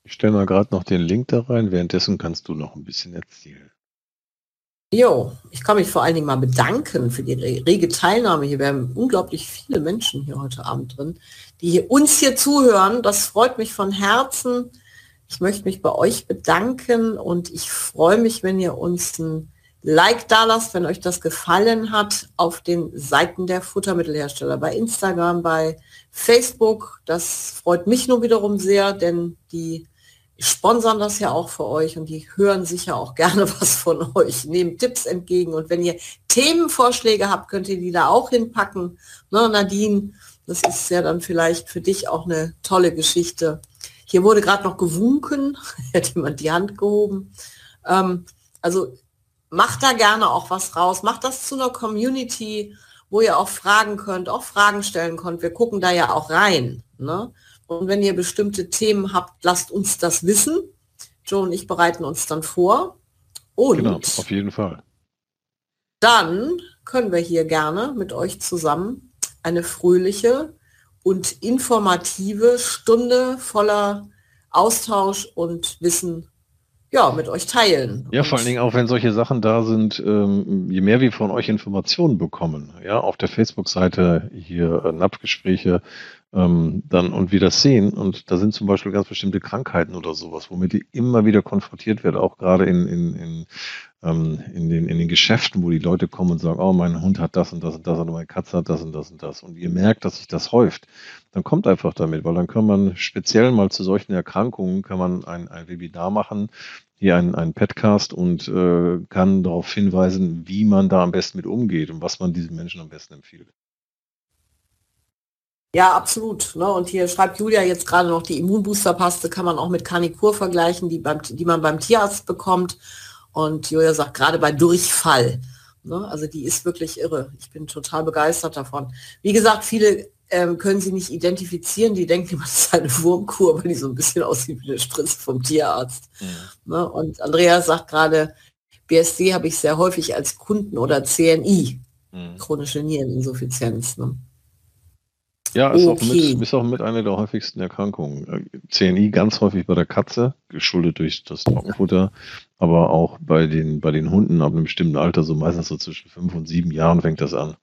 Ich stelle mal gerade noch den Link da rein. Währenddessen kannst du noch ein bisschen erzählen. Jo, ich kann mich vor allen Dingen mal bedanken für die rege Teilnahme hier. Wir haben unglaublich viele Menschen hier heute Abend drin, die uns hier zuhören. Das freut mich von Herzen. Ich möchte mich bei euch bedanken und ich freue mich, wenn ihr uns ein Like da lasst, wenn euch das gefallen hat, auf den Seiten der Futtermittelhersteller, bei Instagram, bei Facebook. Das freut mich nur wiederum sehr, denn die sponsern das ja auch für euch und die hören sicher auch gerne was von euch, nehmen Tipps entgegen und wenn ihr Themenvorschläge habt, könnt ihr die da auch hinpacken. Ne, Nadine, das ist ja dann vielleicht für dich auch eine tolle Geschichte. Hier wurde gerade noch gewunken, hat jemand die Hand gehoben. Ähm, also macht da gerne auch was raus, macht das zu einer Community, wo ihr auch fragen könnt, auch Fragen stellen könnt. Wir gucken da ja auch rein. Ne? Und wenn ihr bestimmte Themen habt, lasst uns das wissen. Joe und ich bereiten uns dann vor. Und genau, auf jeden Fall. Dann können wir hier gerne mit euch zusammen eine fröhliche und informative Stunde voller Austausch und Wissen ja, mit euch teilen. Ja, vor allen Dingen auch, wenn solche Sachen da sind, ähm, je mehr wir von euch Informationen bekommen, ja, auf der Facebook-Seite hier äh, NAP-Gespräche, ähm, dann und wir das sehen. Und da sind zum Beispiel ganz bestimmte Krankheiten oder sowas, womit die immer wieder konfrontiert wird, auch gerade in, in, in, ähm, in, den, in den Geschäften, wo die Leute kommen und sagen, oh, mein Hund hat das und das und das oder meine Katze hat das und das und das. Und ihr merkt, dass sich das häuft, dann kommt einfach damit, weil dann kann man speziell mal zu solchen Erkrankungen kann man ein, ein Webinar machen, hier ein, ein Podcast und äh, kann darauf hinweisen, wie man da am besten mit umgeht und was man diesen Menschen am besten empfiehlt. Ja, absolut. Ne? Und hier schreibt Julia jetzt gerade noch, die Immunboosterpaste kann man auch mit Carnicur vergleichen, die, beim, die man beim Tierarzt bekommt. Und Julia sagt gerade bei Durchfall. Ne? Also die ist wirklich irre. Ich bin total begeistert davon. Wie gesagt, viele ähm, können sie nicht identifizieren. Die denken immer, das ist eine Wurmkur, weil die so ein bisschen aussieht wie eine Spritze vom Tierarzt. Mhm. Ne? Und Andrea sagt gerade, BSD habe ich sehr häufig als Kunden oder CNI, mhm. chronische Niereninsuffizienz. Ne? Ja, ist, okay. auch mit, ist auch mit einer der häufigsten Erkrankungen. CNI ganz häufig bei der Katze, geschuldet durch das Trockenfutter, aber auch bei den, bei den Hunden ab einem bestimmten Alter, so meistens so zwischen fünf und sieben Jahren fängt das an.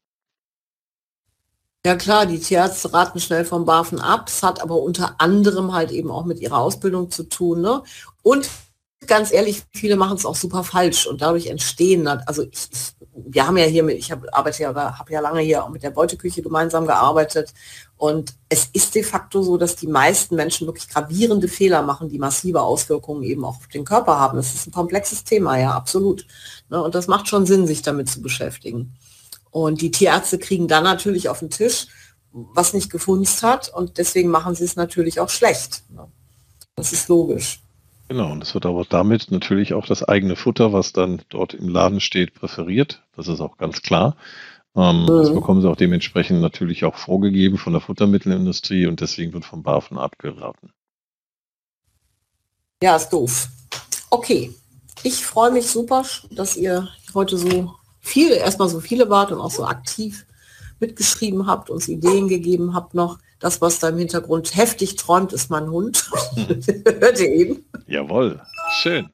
Ja klar, die Tierärzte raten schnell vom Barfen ab. Es hat aber unter anderem halt eben auch mit ihrer Ausbildung zu tun. Ne? Und ganz ehrlich, viele machen es auch super falsch und dadurch entstehen, also ich, ich wir haben ja hier mit, ich hab, ja, habe ja lange hier auch mit der Beuteküche gemeinsam gearbeitet und es ist de facto so, dass die meisten Menschen wirklich gravierende Fehler machen, die massive Auswirkungen eben auch auf den Körper haben. Das ist ein komplexes Thema, ja, absolut. Ne, und das macht schon Sinn, sich damit zu beschäftigen. Und die Tierärzte kriegen dann natürlich auf den Tisch, was nicht gefunzt hat und deswegen machen sie es natürlich auch schlecht. Ne. Das ist logisch. Genau, und es wird aber damit natürlich auch das eigene Futter, was dann dort im Laden steht, präferiert. Das ist auch ganz klar. Ähm, mhm. Das bekommen sie auch dementsprechend natürlich auch vorgegeben von der Futtermittelindustrie und deswegen wird vom BaFin abgeraten. Ja, ist doof. Okay, ich freue mich super, dass ihr heute so viel, erstmal so viele wart und auch so aktiv mitgeschrieben habt, uns Ideen gegeben habt noch. Das, was da im Hintergrund heftig träumt, ist mein Hund. Hört ihr eben? Jawohl, schön.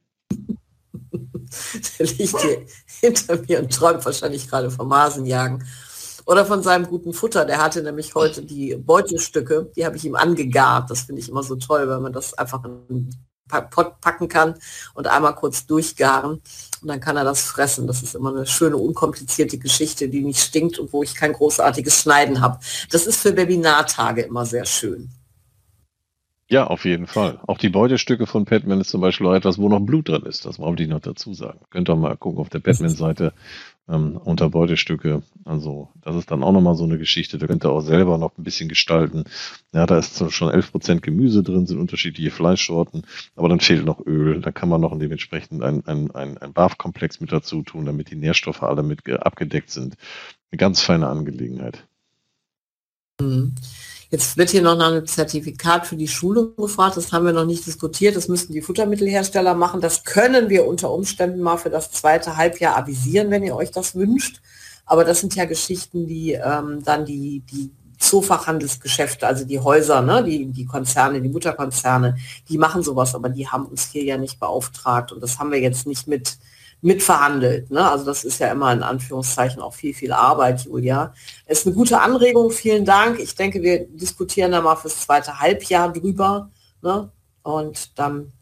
Der liegt hier hinter mir und träumt wahrscheinlich gerade vom Hasenjagen. Oder von seinem guten Futter. Der hatte nämlich heute die Beutestücke, die habe ich ihm angegart. Das finde ich immer so toll, wenn man das einfach in Pott packen kann und einmal kurz durchgaren und dann kann er das fressen. Das ist immer eine schöne, unkomplizierte Geschichte, die nicht stinkt und wo ich kein großartiges Schneiden habe. Das ist für Webinartage immer sehr schön. Ja, auf jeden Fall. Auch die Beutestücke von Batman ist zum Beispiel auch etwas, wo noch Blut drin ist. Das wollte ich noch dazu sagen. Könnt ihr mal gucken auf der Batman-Seite ähm, unter Beutestücke. Also das ist dann auch nochmal so eine Geschichte. Da könnt ihr auch selber noch ein bisschen gestalten. Ja, da ist schon 11% Gemüse drin, sind unterschiedliche Fleischsorten, aber dann fehlt noch Öl. Da kann man noch dementsprechend ein, ein, ein, ein BAF-Komplex mit dazu tun, damit die Nährstoffe alle mit abgedeckt sind. Eine ganz feine Angelegenheit. Mhm. Jetzt wird hier noch nach einem Zertifikat für die Schulung gefragt. Das haben wir noch nicht diskutiert. Das müssten die Futtermittelhersteller machen. Das können wir unter Umständen mal für das zweite Halbjahr avisieren, wenn ihr euch das wünscht. Aber das sind ja Geschichten, die ähm, dann die, die Zoofachhandelsgeschäfte, also die Häuser, ne, die, die Konzerne, die Mutterkonzerne, die machen sowas, aber die haben uns hier ja nicht beauftragt. Und das haben wir jetzt nicht mit mitverhandelt. Ne? Also das ist ja immer in Anführungszeichen auch viel, viel Arbeit, Julia. Es ist eine gute Anregung, vielen Dank. Ich denke, wir diskutieren da mal fürs zweite Halbjahr drüber. Ne? Und dann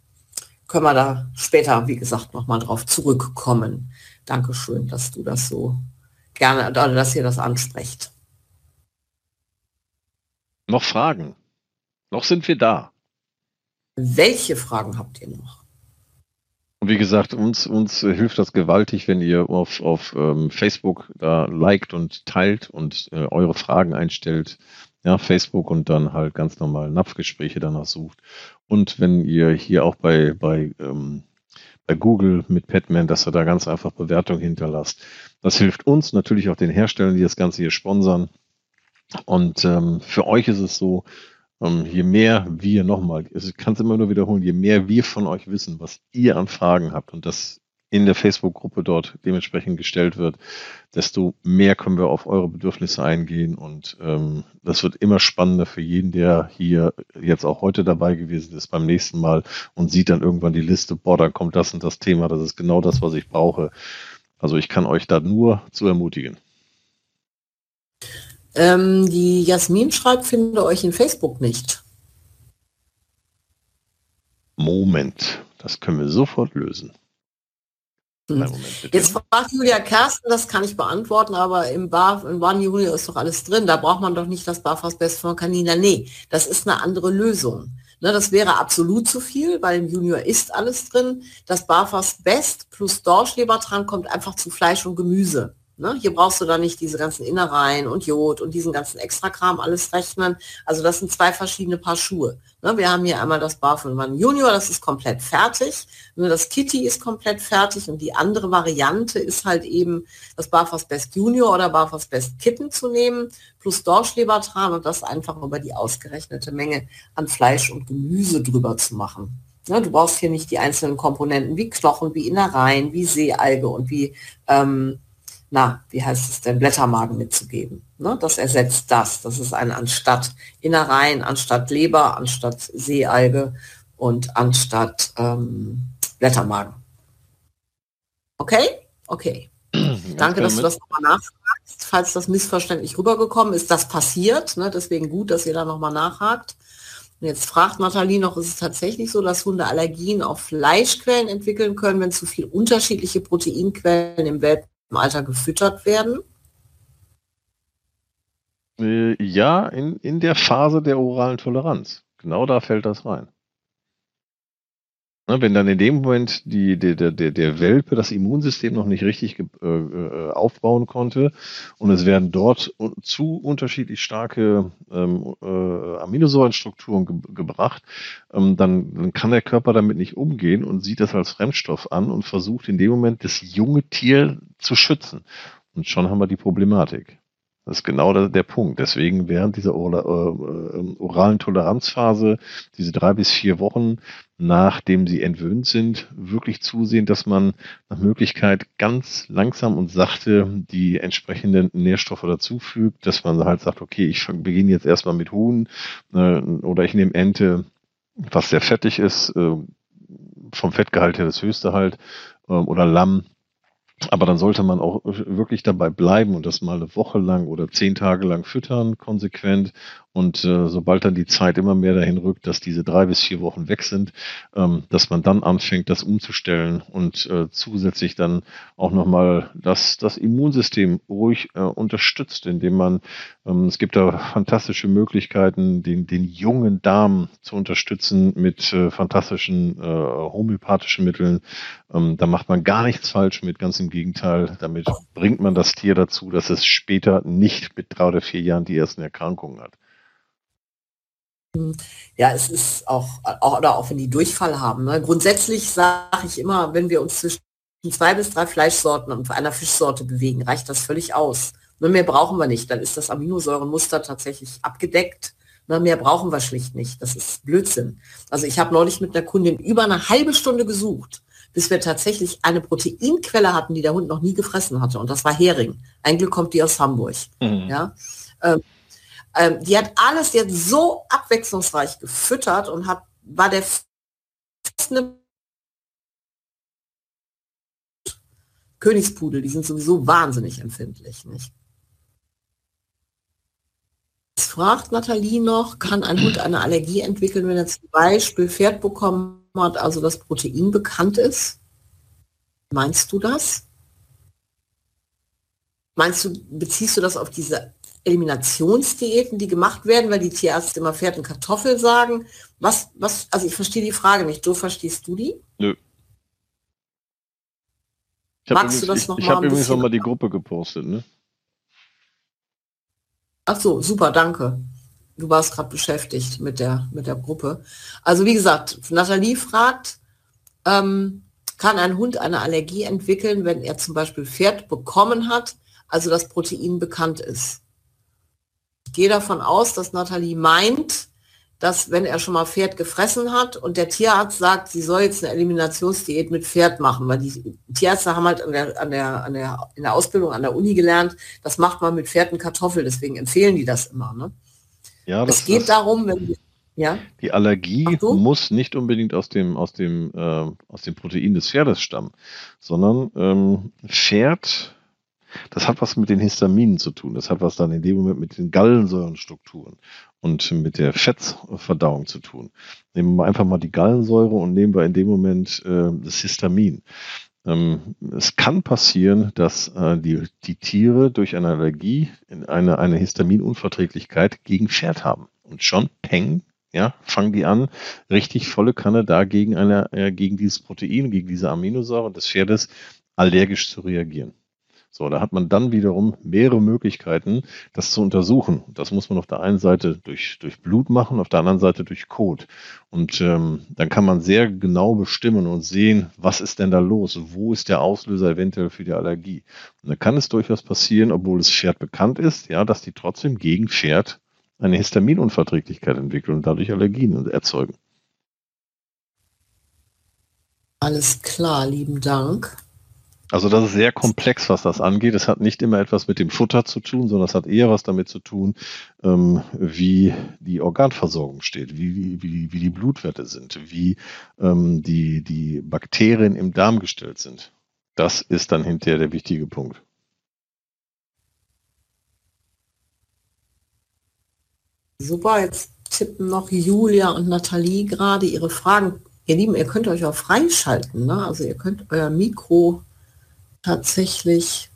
können wir da später, wie gesagt, nochmal drauf zurückkommen. Dankeschön, dass du das so gerne, dass ihr das ansprecht. Noch Fragen? Noch sind wir da. Welche Fragen habt ihr noch? Und wie gesagt, uns, uns hilft das gewaltig, wenn ihr auf, auf ähm, Facebook da liked und teilt und äh, eure Fragen einstellt. Ja, Facebook und dann halt ganz normal Napfgespräche danach sucht. Und wenn ihr hier auch bei, bei, ähm, bei Google mit Padman, dass ihr da ganz einfach Bewertung hinterlasst. Das hilft uns, natürlich auch den Herstellern, die das Ganze hier sponsern. Und ähm, für euch ist es so, ähm, je mehr wir nochmal, ich kann es immer nur wiederholen, je mehr wir von euch wissen, was ihr an Fragen habt, und das in der Facebook-Gruppe dort dementsprechend gestellt wird, desto mehr können wir auf eure Bedürfnisse eingehen. Und ähm, das wird immer spannender für jeden, der hier jetzt auch heute dabei gewesen ist beim nächsten Mal und sieht dann irgendwann die Liste, boah, dann kommt das und das Thema, das ist genau das, was ich brauche. Also ich kann euch da nur zu ermutigen. Ähm, die Jasmin schreibt, finde euch in Facebook nicht. Moment, das können wir sofort lösen. Hm. Moment, Jetzt fragt Julia Kersten, das kann ich beantworten, aber im Bar, im One Junior ist doch alles drin. Da braucht man doch nicht das Barfast Best von Canina. Nee, das ist eine andere Lösung. Ne, das wäre absolut zu viel, weil im Junior ist alles drin. Das Barfast Best plus Dorschlebertran kommt einfach zu Fleisch und Gemüse. Ne? Hier brauchst du da nicht diese ganzen Innereien und Jod und diesen ganzen Extrakram alles rechnen. Also das sind zwei verschiedene Paar Schuhe. Ne? Wir haben hier einmal das Bar von One Junior, das ist komplett fertig. Nur das Kitty ist komplett fertig und die andere Variante ist halt eben das Barfast Best Junior oder Barfast Best Kitten zu nehmen, plus Dorschlebertran und das einfach über die ausgerechnete Menge an Fleisch und Gemüse drüber zu machen. Ne, du brauchst hier nicht die einzelnen Komponenten wie Knochen, wie Innereien, wie Seealge und wie ähm, na, wie heißt es denn, Blättermagen mitzugeben. Ne? Das ersetzt das. Das ist ein anstatt Innereien, anstatt Leber, anstatt Seealge und anstatt ähm, Blättermagen. Okay? Okay. Danke, dass du das nochmal nachfragst. Falls das missverständlich rübergekommen ist, das passiert. Ne? Deswegen gut, dass ihr da nochmal nachhakt. Und jetzt fragt Nathalie noch, ist es tatsächlich so, dass Hunde Allergien auf Fleischquellen entwickeln können, wenn zu viel unterschiedliche Proteinquellen im Welpen im Alter gefüttert werden? Äh, ja, in, in der Phase der oralen Toleranz. Genau da fällt das rein. Ne, wenn dann in dem Moment die, der, der, der Welpe das Immunsystem noch nicht richtig äh, äh, aufbauen konnte und es werden dort zu unterschiedlich starke ähm, äh, Aminosäurenstrukturen ge gebracht, ähm, dann, dann kann der Körper damit nicht umgehen und sieht das als Fremdstoff an und versucht in dem Moment das junge Tier zu schützen. Und schon haben wir die Problematik. Das ist genau der, der Punkt. Deswegen während dieser äh, äh, oralen Toleranzphase, diese drei bis vier Wochen, nachdem sie entwöhnt sind, wirklich zusehen, dass man nach Möglichkeit ganz langsam und sachte die entsprechenden Nährstoffe dazufügt, dass man halt sagt, okay, ich beginne jetzt erstmal mit Huhn äh, oder ich nehme Ente, was sehr fettig ist, äh, vom Fettgehalt her das höchste halt, äh, oder Lamm aber dann sollte man auch wirklich dabei bleiben und das mal eine Woche lang oder zehn Tage lang füttern, konsequent. Und äh, sobald dann die Zeit immer mehr dahin rückt, dass diese drei bis vier Wochen weg sind, ähm, dass man dann anfängt, das umzustellen und äh, zusätzlich dann auch nochmal das, das Immunsystem ruhig äh, unterstützt, indem man, ähm, es gibt da fantastische Möglichkeiten, den, den jungen Darm zu unterstützen mit äh, fantastischen äh, homöopathischen Mitteln. Ähm, da macht man gar nichts falsch mit, ganz im Gegenteil. Damit bringt man das Tier dazu, dass es später nicht mit drei oder vier Jahren die ersten Erkrankungen hat. Ja, es ist auch, auch, oder auch wenn die Durchfall haben. Ne? Grundsätzlich sage ich immer, wenn wir uns zwischen zwei bis drei Fleischsorten und einer Fischsorte bewegen, reicht das völlig aus. Nur mehr brauchen wir nicht. Dann ist das Aminosäurenmuster tatsächlich abgedeckt. Na, mehr brauchen wir schlicht nicht. Das ist Blödsinn. Also ich habe neulich mit einer Kundin über eine halbe Stunde gesucht, bis wir tatsächlich eine Proteinquelle hatten, die der Hund noch nie gefressen hatte. Und das war Hering. Ein Glück kommt die aus Hamburg. Mhm. Ja. Ähm, ähm, die hat alles, hat so abwechslungsreich gefüttert und hat, war der Königspudel, die sind sowieso wahnsinnig empfindlich, nicht? Es fragt Nathalie noch, kann ein Hund eine Allergie entwickeln, wenn er zum Beispiel Pferd bekommen hat, also das Protein bekannt ist? Meinst du das? Meinst du, beziehst du das auf diese Eliminationsdiäten, die gemacht werden, weil die Tierärzte immer Pferd und Kartoffel sagen. Was, was, also ich verstehe die Frage nicht. Du verstehst du die? Nö. Ich Magst übrigens, du das noch ich, mal? Ich habe übrigens noch mal die Gruppe gepostet, ne? Ach so, super, danke. Du warst gerade beschäftigt mit der, mit der Gruppe. Also wie gesagt, Nathalie fragt, ähm, kann ein Hund eine Allergie entwickeln, wenn er zum Beispiel Pferd bekommen hat, also das Protein bekannt ist? Gehe davon aus, dass Nathalie meint, dass wenn er schon mal Pferd gefressen hat und der Tierarzt sagt, sie soll jetzt eine Eliminationsdiät mit Pferd machen, weil die Tierärzte haben halt an der, an der, an der, in der Ausbildung an der Uni gelernt, das macht man mit Pferd und Kartoffel, deswegen empfehlen die das immer. Ne? Ja, es geht darum, wenn ja? Die Allergie muss nicht unbedingt aus dem, aus dem, äh, aus dem Protein des Pferdes stammen, sondern ähm, Pferd das hat was mit den Histaminen zu tun. Das hat was dann in dem Moment mit den Gallensäurenstrukturen und mit der Fettverdauung zu tun. Nehmen wir einfach mal die Gallensäure und nehmen wir in dem Moment äh, das Histamin. Ähm, es kann passieren, dass äh, die, die Tiere durch eine Allergie eine, eine Histaminunverträglichkeit gegen Pferd haben. Und schon, peng, ja, fangen die an, richtig volle Kanne dagegen eine, äh, gegen dieses Protein, gegen diese Aminosäure des Pferdes allergisch zu reagieren. So, da hat man dann wiederum mehrere Möglichkeiten, das zu untersuchen. Das muss man auf der einen Seite durch, durch Blut machen, auf der anderen Seite durch Kot. Und ähm, dann kann man sehr genau bestimmen und sehen, was ist denn da los? Wo ist der Auslöser eventuell für die Allergie? Und dann kann es durchaus passieren, obwohl das Pferd bekannt ist, ja, dass die trotzdem gegen Pferd eine Histaminunverträglichkeit entwickeln und dadurch Allergien erzeugen. Alles klar, lieben Dank. Also das ist sehr komplex, was das angeht. Es hat nicht immer etwas mit dem Futter zu tun, sondern es hat eher was damit zu tun, ähm, wie die Organversorgung steht, wie, wie, wie die Blutwerte sind, wie ähm, die, die Bakterien im Darm gestellt sind. Das ist dann hinterher der wichtige Punkt. Super, jetzt tippen noch Julia und Nathalie gerade ihre Fragen. Ihr Lieben, ihr könnt euch auch freischalten. Ne? Also ihr könnt euer Mikro tatsächlich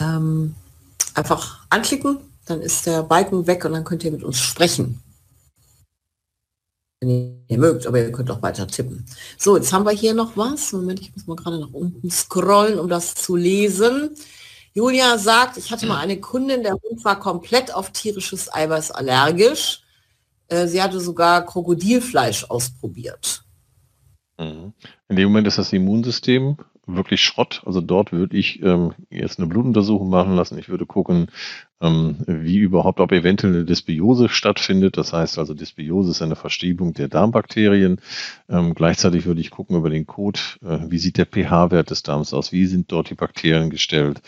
ähm, einfach anklicken, dann ist der Balken weg und dann könnt ihr mit uns sprechen. Wenn ihr mögt, aber ihr könnt auch weiter tippen. So, jetzt haben wir hier noch was. Moment, ich muss mal gerade nach unten scrollen, um das zu lesen. Julia sagt, ich hatte mal eine Kundin, der Hund war komplett auf tierisches Eiweiß allergisch. Äh, sie hatte sogar Krokodilfleisch ausprobiert. Mhm. In dem Moment ist das Immunsystem wirklich Schrott. Also dort würde ich ähm, jetzt eine Blutuntersuchung machen lassen. Ich würde gucken, ähm, wie überhaupt, ob eventuell eine Dysbiose stattfindet. Das heißt also, Dysbiose ist eine Verschiebung der Darmbakterien. Ähm, gleichzeitig würde ich gucken über den Code, äh, wie sieht der pH-Wert des Darms aus, wie sind dort die Bakterien gestellt,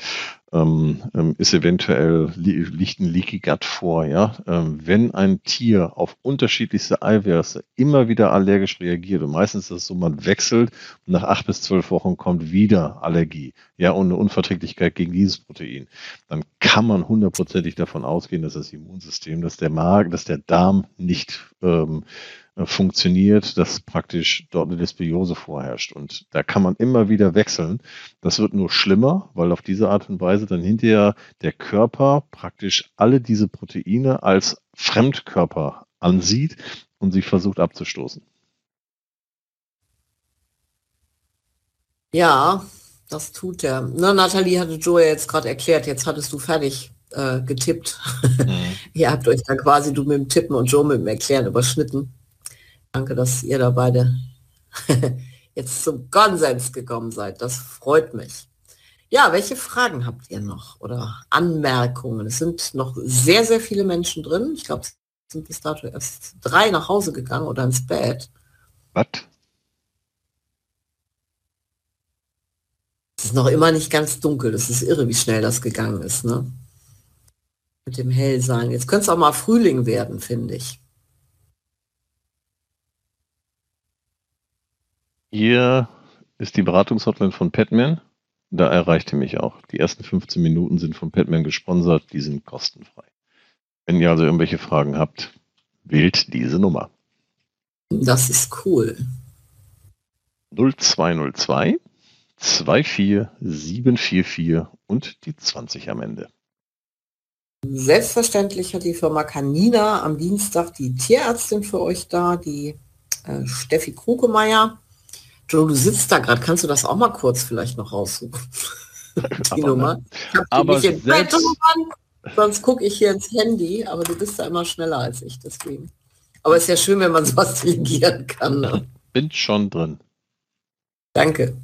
ähm, ähm, ist eventuell liegt ein Leaky Gut vor. Ja, ähm, wenn ein Tier auf unterschiedlichste Eiweiße immer wieder allergisch reagiert und meistens ist es so, man wechselt und nach acht bis zwölf Wochen kommt wieder Allergie, ja und eine Unverträglichkeit gegen dieses Protein, dann kann man hundertprozentig davon ausgehen, dass das Immunsystem, dass der Magen, dass der Darm nicht ähm, äh, funktioniert, dass praktisch dort eine Dysbiose vorherrscht. Und da kann man immer wieder wechseln. Das wird nur schlimmer, weil auf diese Art und Weise dann hinterher der Körper praktisch alle diese Proteine als Fremdkörper ansieht und sie versucht abzustoßen. Ja, das tut er. Na, Nathalie hatte Joe jetzt gerade erklärt, jetzt hattest du fertig äh, getippt. Mhm. Ihr habt euch dann quasi du mit dem Tippen und Joe mit dem Erklären überschnitten. Danke, dass ihr da beide jetzt zum Konsens gekommen seid. Das freut mich. Ja, welche Fragen habt ihr noch oder Anmerkungen? Es sind noch sehr, sehr viele Menschen drin. Ich glaube, es sind bis dato erst drei nach Hause gegangen oder ins Bett. Was? Es ist noch immer nicht ganz dunkel. Das ist irre, wie schnell das gegangen ist, ne? Mit dem Hellsein. Jetzt könnte es auch mal Frühling werden, finde ich. Hier ist die Beratungshotline von Petman. Da erreicht ihr mich auch. Die ersten 15 Minuten sind von Petman gesponsert, die sind kostenfrei. Wenn ihr also irgendwelche Fragen habt, wählt diese Nummer. Das ist cool. 0202 24744 und die 20 am Ende. Selbstverständlich hat die Firma Canina am Dienstag die Tierärztin für euch da, die äh, Steffi Krugemeier. Joe, du sitzt da gerade, kannst du das auch mal kurz vielleicht noch raussuchen? Die Nummer. Ich aber selbst... Bett, sonst gucke ich hier ins Handy, aber du bist da immer schneller als ich, deswegen. Aber es ist ja schön, wenn man sowas delegieren kann. Ne? Bin schon drin. Danke.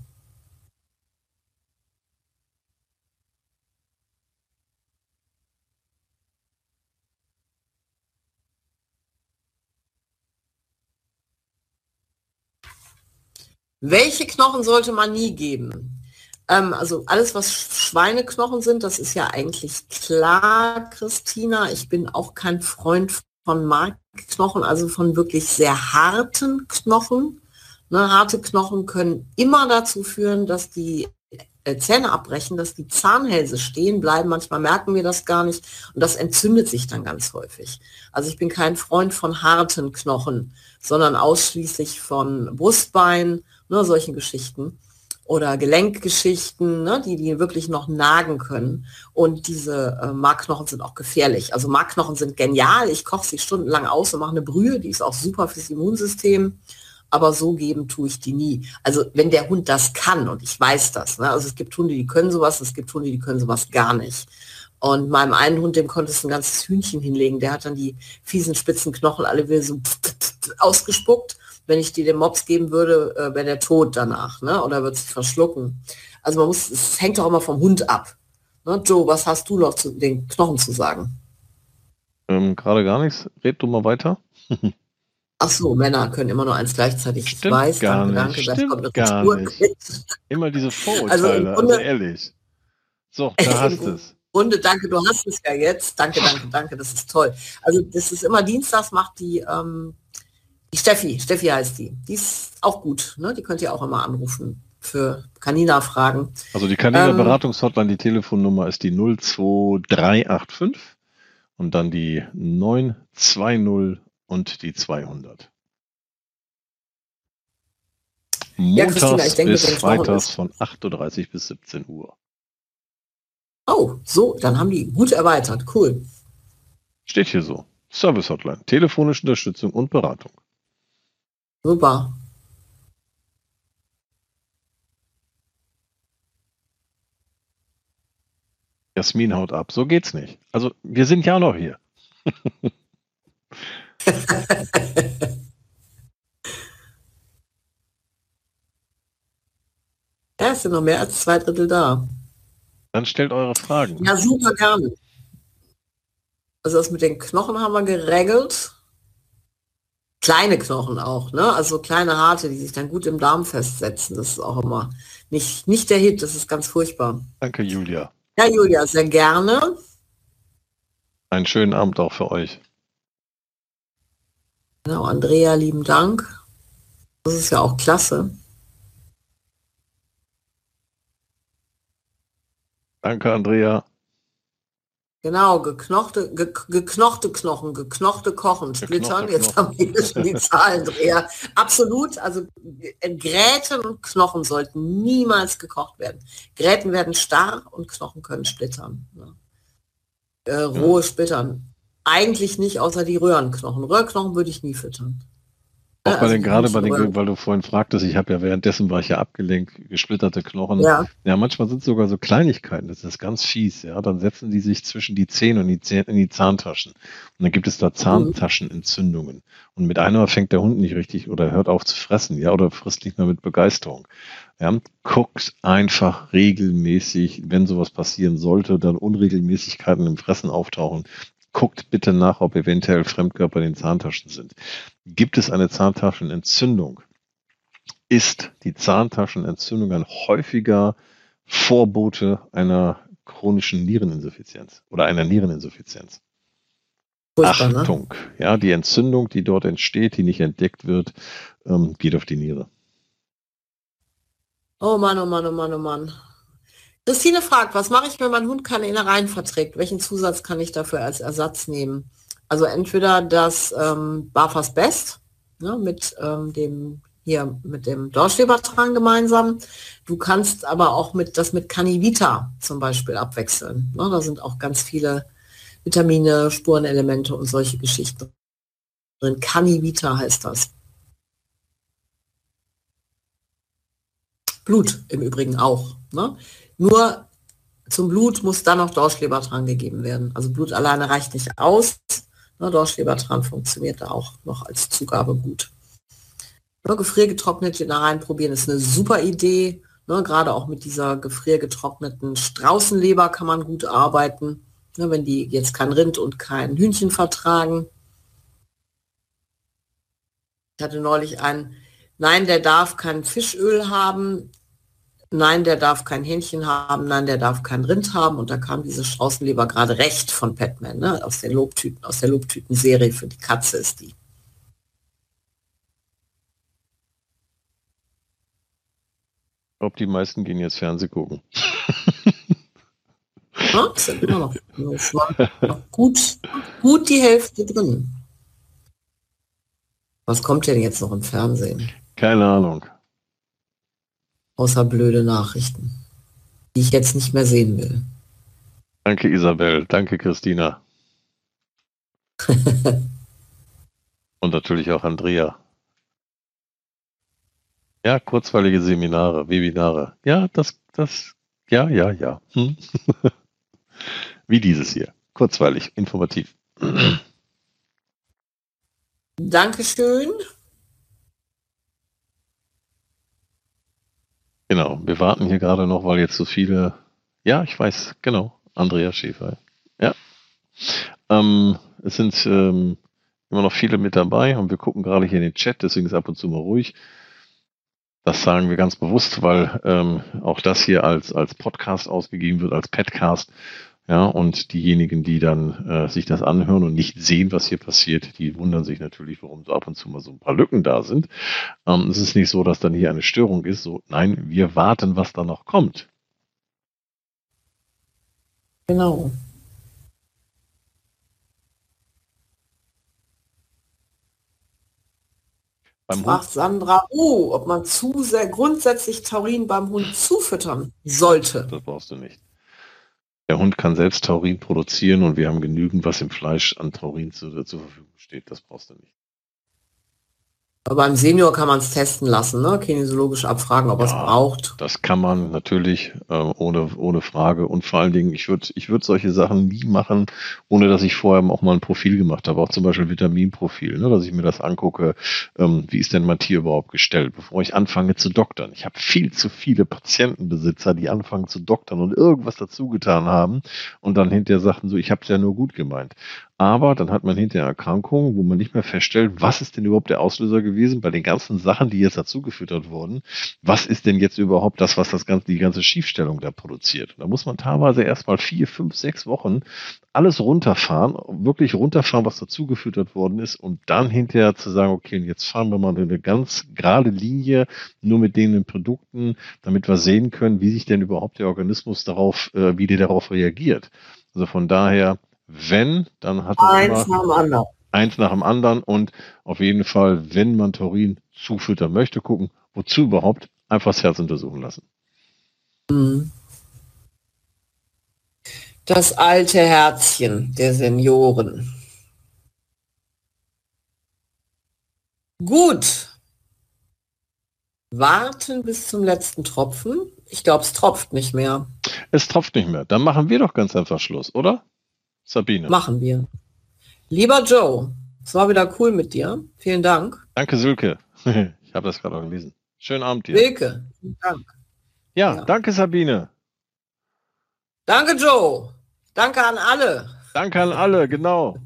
Welche Knochen sollte man nie geben? Ähm, also alles, was Schweineknochen sind, das ist ja eigentlich klar, Christina. Ich bin auch kein Freund von Markknochen, also von wirklich sehr harten Knochen. Ne, harte Knochen können immer dazu führen, dass die äh, Zähne abbrechen, dass die Zahnhälse stehen bleiben. Manchmal merken wir das gar nicht und das entzündet sich dann ganz häufig. Also ich bin kein Freund von harten Knochen, sondern ausschließlich von Brustbein, ne, solchen Geschichten oder Gelenkgeschichten, ne, die die wirklich noch nagen können. Und diese äh, Markknochen sind auch gefährlich. Also Markknochen sind genial. Ich koche sie stundenlang aus und mache eine Brühe, die ist auch super fürs Immunsystem aber so geben tue ich die nie. Also wenn der Hund das kann und ich weiß das, ne? also es gibt Hunde, die können sowas, es gibt Hunde, die können sowas gar nicht. Und meinem einen Hund, dem konntest du ein ganzes Hühnchen hinlegen, der hat dann die fiesen spitzen Knochen alle wieder so ausgespuckt. Wenn ich dir den Mops geben würde, äh, wäre der tot danach, ne? Oder wird sich verschlucken. Also man muss, es hängt doch immer vom Hund ab. Ne? Joe, was hast du noch zu den Knochen zu sagen? Ähm, Gerade gar nichts. Red du mal weiter. Ach so, Männer können immer nur eins gleichzeitig. Stimmt ich weiß, gar danke, nicht. danke, das kommt gar nicht. Immer diese Vorurteile, also, Grunde, also, ehrlich. So, da hast es. Runde, danke, du hast es ja jetzt. Danke, danke, danke, das ist toll. Also das ist immer Dienstags macht die, ähm, die Steffi, Steffi heißt die. Die ist auch gut, ne? Die könnt ihr auch immer anrufen für Kanina-Fragen. Also die Kanina-Beratungshotline, die Telefonnummer ist die 02385 und dann die 920 und die 200. Montags ja, denke, bis freitags von 8.30 Uhr bis 17 Uhr. Oh, so, dann haben die gut erweitert. Cool. Steht hier so. Service Hotline, telefonische Unterstützung und Beratung. Super. Jasmin haut ab. So geht's nicht. Also, wir sind ja noch hier. ja, sind noch mehr als zwei Drittel da. Dann stellt eure Fragen. Ja, super gerne. Also das mit den Knochen haben wir geregelt. Kleine Knochen auch, ne? Also kleine harte, die sich dann gut im Darm festsetzen. Das ist auch immer nicht, nicht der Hit, das ist ganz furchtbar. Danke, Julia. Ja, Julia, sehr gerne. Einen schönen Abend auch für euch. Genau, Andrea, lieben Dank. Das ist ja auch klasse. Danke, Andrea. Genau, geknochte, ge, geknochte Knochen, geknochte Kochen, Splittern. Jetzt haben wir schon die Zahlen, Andrea. Absolut, also Gräten und Knochen sollten niemals gekocht werden. Gräten werden starr und Knochen können splittern. Ne? Äh, rohe ja. Splittern eigentlich nicht, außer die Röhrenknochen. Röhrenknochen würde ich nie füttern. Auch bei also den, gerade bei den, weil du vorhin fragtest, ich habe ja währenddessen war ich ja abgelenkt, gesplitterte Knochen. Ja. ja, manchmal sind es sogar so Kleinigkeiten, das ist ganz fies, ja. Dann setzen die sich zwischen die Zähne und die Zähne in die Zahntaschen. Und dann gibt es da Zahntaschenentzündungen. Und mit einer fängt der Hund nicht richtig oder hört auf zu fressen, ja, oder frisst nicht mehr mit Begeisterung. Ja, guckt einfach regelmäßig, wenn sowas passieren sollte, dann Unregelmäßigkeiten im Fressen auftauchen, guckt bitte nach, ob eventuell Fremdkörper in den Zahntaschen sind. Gibt es eine Zahntaschenentzündung? Ist die Zahntaschenentzündung ein häufiger Vorbote einer chronischen Niereninsuffizienz oder einer Niereninsuffizienz? Furchtbar, ne? Achtung, ne? ja, die Entzündung, die dort entsteht, die nicht entdeckt wird, ähm, geht auf die Niere. Oh Mann, oh Mann, oh Mann, oh Mann. Christine fragt, was mache ich, wenn mein Hund keine Innereien verträgt? Welchen Zusatz kann ich dafür als Ersatz nehmen? Also entweder das ähm, Barfas Best ne, mit ähm, dem hier mit dem Dorschlebertran gemeinsam. Du kannst aber auch mit das mit Canivita zum Beispiel abwechseln. Ne, da sind auch ganz viele Vitamine, Spurenelemente und solche Geschichten drin. Canivita heißt das. Blut im Übrigen auch. Ne? Nur zum Blut muss dann noch Dorschlebertran gegeben werden. Also Blut alleine reicht nicht aus. Ne, Dorschlebertran funktioniert da auch noch als Zugabe gut. Ne, gefriergetrocknete reinprobieren ist eine super Idee. Ne, gerade auch mit dieser gefriergetrockneten Straußenleber kann man gut arbeiten. Ne, wenn die jetzt kein Rind und kein Hühnchen vertragen. Ich hatte neulich einen Nein, der darf kein Fischöl haben. Nein, der darf kein Hähnchen haben. Nein, der darf kein Rind haben. Und da kam diese Straußenleber gerade recht von Petman, ne? aus der Lobtüten, aus der Lobtüten-Serie für die Katze ist die. Ich glaube, die meisten gehen jetzt Fernseh gucken. Ja, sind immer noch, noch gut, gut die Hälfte drin. Was kommt denn jetzt noch im Fernsehen? Keine Ahnung. Außer blöde Nachrichten, die ich jetzt nicht mehr sehen will. Danke, Isabel. Danke, Christina. Und natürlich auch Andrea. Ja, kurzweilige Seminare, Webinare. Ja, das, das, ja, ja, ja. Hm? Wie dieses hier. Kurzweilig, informativ. Dankeschön. Genau, wir warten hier gerade noch, weil jetzt so viele. Ja, ich weiß, genau. Andrea Schäfer. Ja. Ähm, es sind ähm, immer noch viele mit dabei und wir gucken gerade hier in den Chat, deswegen ist ab und zu mal ruhig. Das sagen wir ganz bewusst, weil ähm, auch das hier als, als Podcast ausgegeben wird, als Podcast. Ja, und diejenigen, die dann äh, sich das anhören und nicht sehen, was hier passiert, die wundern sich natürlich, warum so ab und zu mal so ein paar Lücken da sind. Ähm, es ist nicht so, dass dann hier eine Störung ist. So, nein, wir warten, was da noch kommt. Genau. Beim Fragt Sandra, oh, ob man zu sehr grundsätzlich Taurin beim Hund zufüttern sollte. Das brauchst du nicht. Der Hund kann selbst Taurin produzieren und wir haben genügend, was im Fleisch an Taurin zu, zur Verfügung steht. Das brauchst du nicht. Beim Senior kann man es testen lassen, ne? kinesiologisch abfragen, ob ja, er es braucht. Das kann man natürlich äh, ohne, ohne Frage. Und vor allen Dingen, ich würde ich würd solche Sachen nie machen, ohne dass ich vorher auch mal ein Profil gemacht habe. Auch zum Beispiel Vitaminprofil, ne? dass ich mir das angucke, ähm, wie ist denn mein Tier überhaupt gestellt, bevor ich anfange zu doktern. Ich habe viel zu viele Patientenbesitzer, die anfangen zu doktern und irgendwas dazu getan haben und dann hinterher sagten so, ich habe es ja nur gut gemeint. Aber dann hat man hinterher Erkrankungen, wo man nicht mehr feststellt, was ist denn überhaupt der Auslöser gewesen bei den ganzen Sachen, die jetzt dazugefüttert wurden. Was ist denn jetzt überhaupt das, was das ganze, die ganze Schiefstellung da produziert? Da muss man teilweise erstmal vier, fünf, sechs Wochen alles runterfahren, wirklich runterfahren, was dazugefüttert worden ist und dann hinterher zu sagen, okay, jetzt fahren wir mal eine ganz gerade Linie nur mit den Produkten, damit wir sehen können, wie sich denn überhaupt der Organismus darauf, äh, wie der darauf reagiert. Also von daher wenn, dann hat er eins nach dem anderen. Eins nach dem anderen und auf jeden Fall, wenn man Taurin zufüttern möchte, gucken, wozu überhaupt, einfach das Herz untersuchen lassen. Mhm. Das alte Herzchen der Senioren. Gut. Warten bis zum letzten Tropfen. Ich glaube, es tropft nicht mehr. Es tropft nicht mehr. Dann machen wir doch ganz einfach Schluss, oder? Sabine. Machen wir. Lieber Joe, es war wieder cool mit dir. Vielen Dank. Danke, Silke. ich habe das gerade auch gelesen. Schönen Abend dir. Silke, vielen Dank. Ja, ja, danke, Sabine. Danke, Joe. Danke an alle. Danke an alle, genau.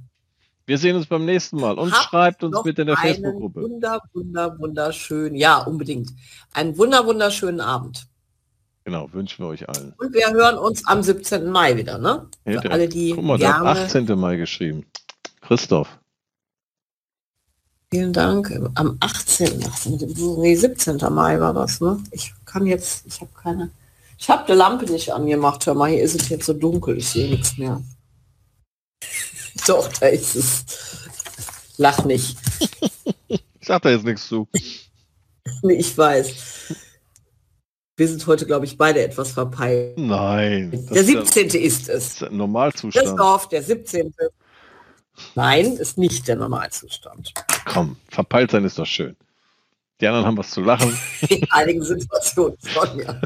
Wir sehen uns beim nächsten Mal und Habt schreibt uns bitte in der Facebook-Gruppe. Wunder, wunder, wunderschön. Ja, unbedingt. Einen wunder, wunderschönen Abend. Genau, wünschen wir euch allen. Und wir hören uns am 17. Mai wieder, ne? Für ja, alle, die Guck mal, der 18. Mai geschrieben. Christoph. Vielen Dank. Am 18. Nee, 17. Mai war das, ne? Ich kann jetzt, ich habe keine. Ich habe die Lampe nicht angemacht. Hör mal, hier ist es jetzt so dunkel, ich sehe nichts mehr. Doch, da ist es. Lach nicht. ich sag da jetzt nichts zu. ich weiß. Wir sind heute, glaube ich, beide etwas verpeilt. Nein. Der 17. Ja, ist es. Ist Normalzustand. Christoph, der 17. Nein, ist nicht der Normalzustand. Komm, verpeilt sein ist doch schön. Die anderen haben was zu lachen. In einigen Situationen schon, ja.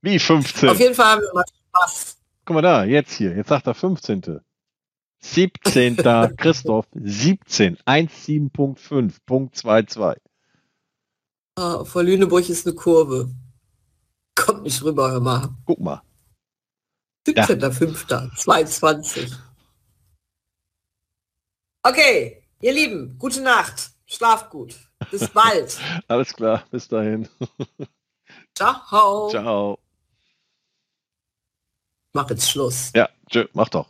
Wie 15? Auf jeden Fall haben wir mal Spaß. Guck mal da, jetzt hier. Jetzt sagt er 15. 17. Christoph, 17. 17.5, Punkt 22. Ah, vor Lüneburg ist eine Kurve. Kommt nicht rüber, hör mal. Guck mal. 17.05.22. Okay, ihr Lieben, gute Nacht. Schlaft gut. Bis bald. Alles klar, bis dahin. Ciao. Ciao. Mach jetzt Schluss. Ja, tschö, mach doch.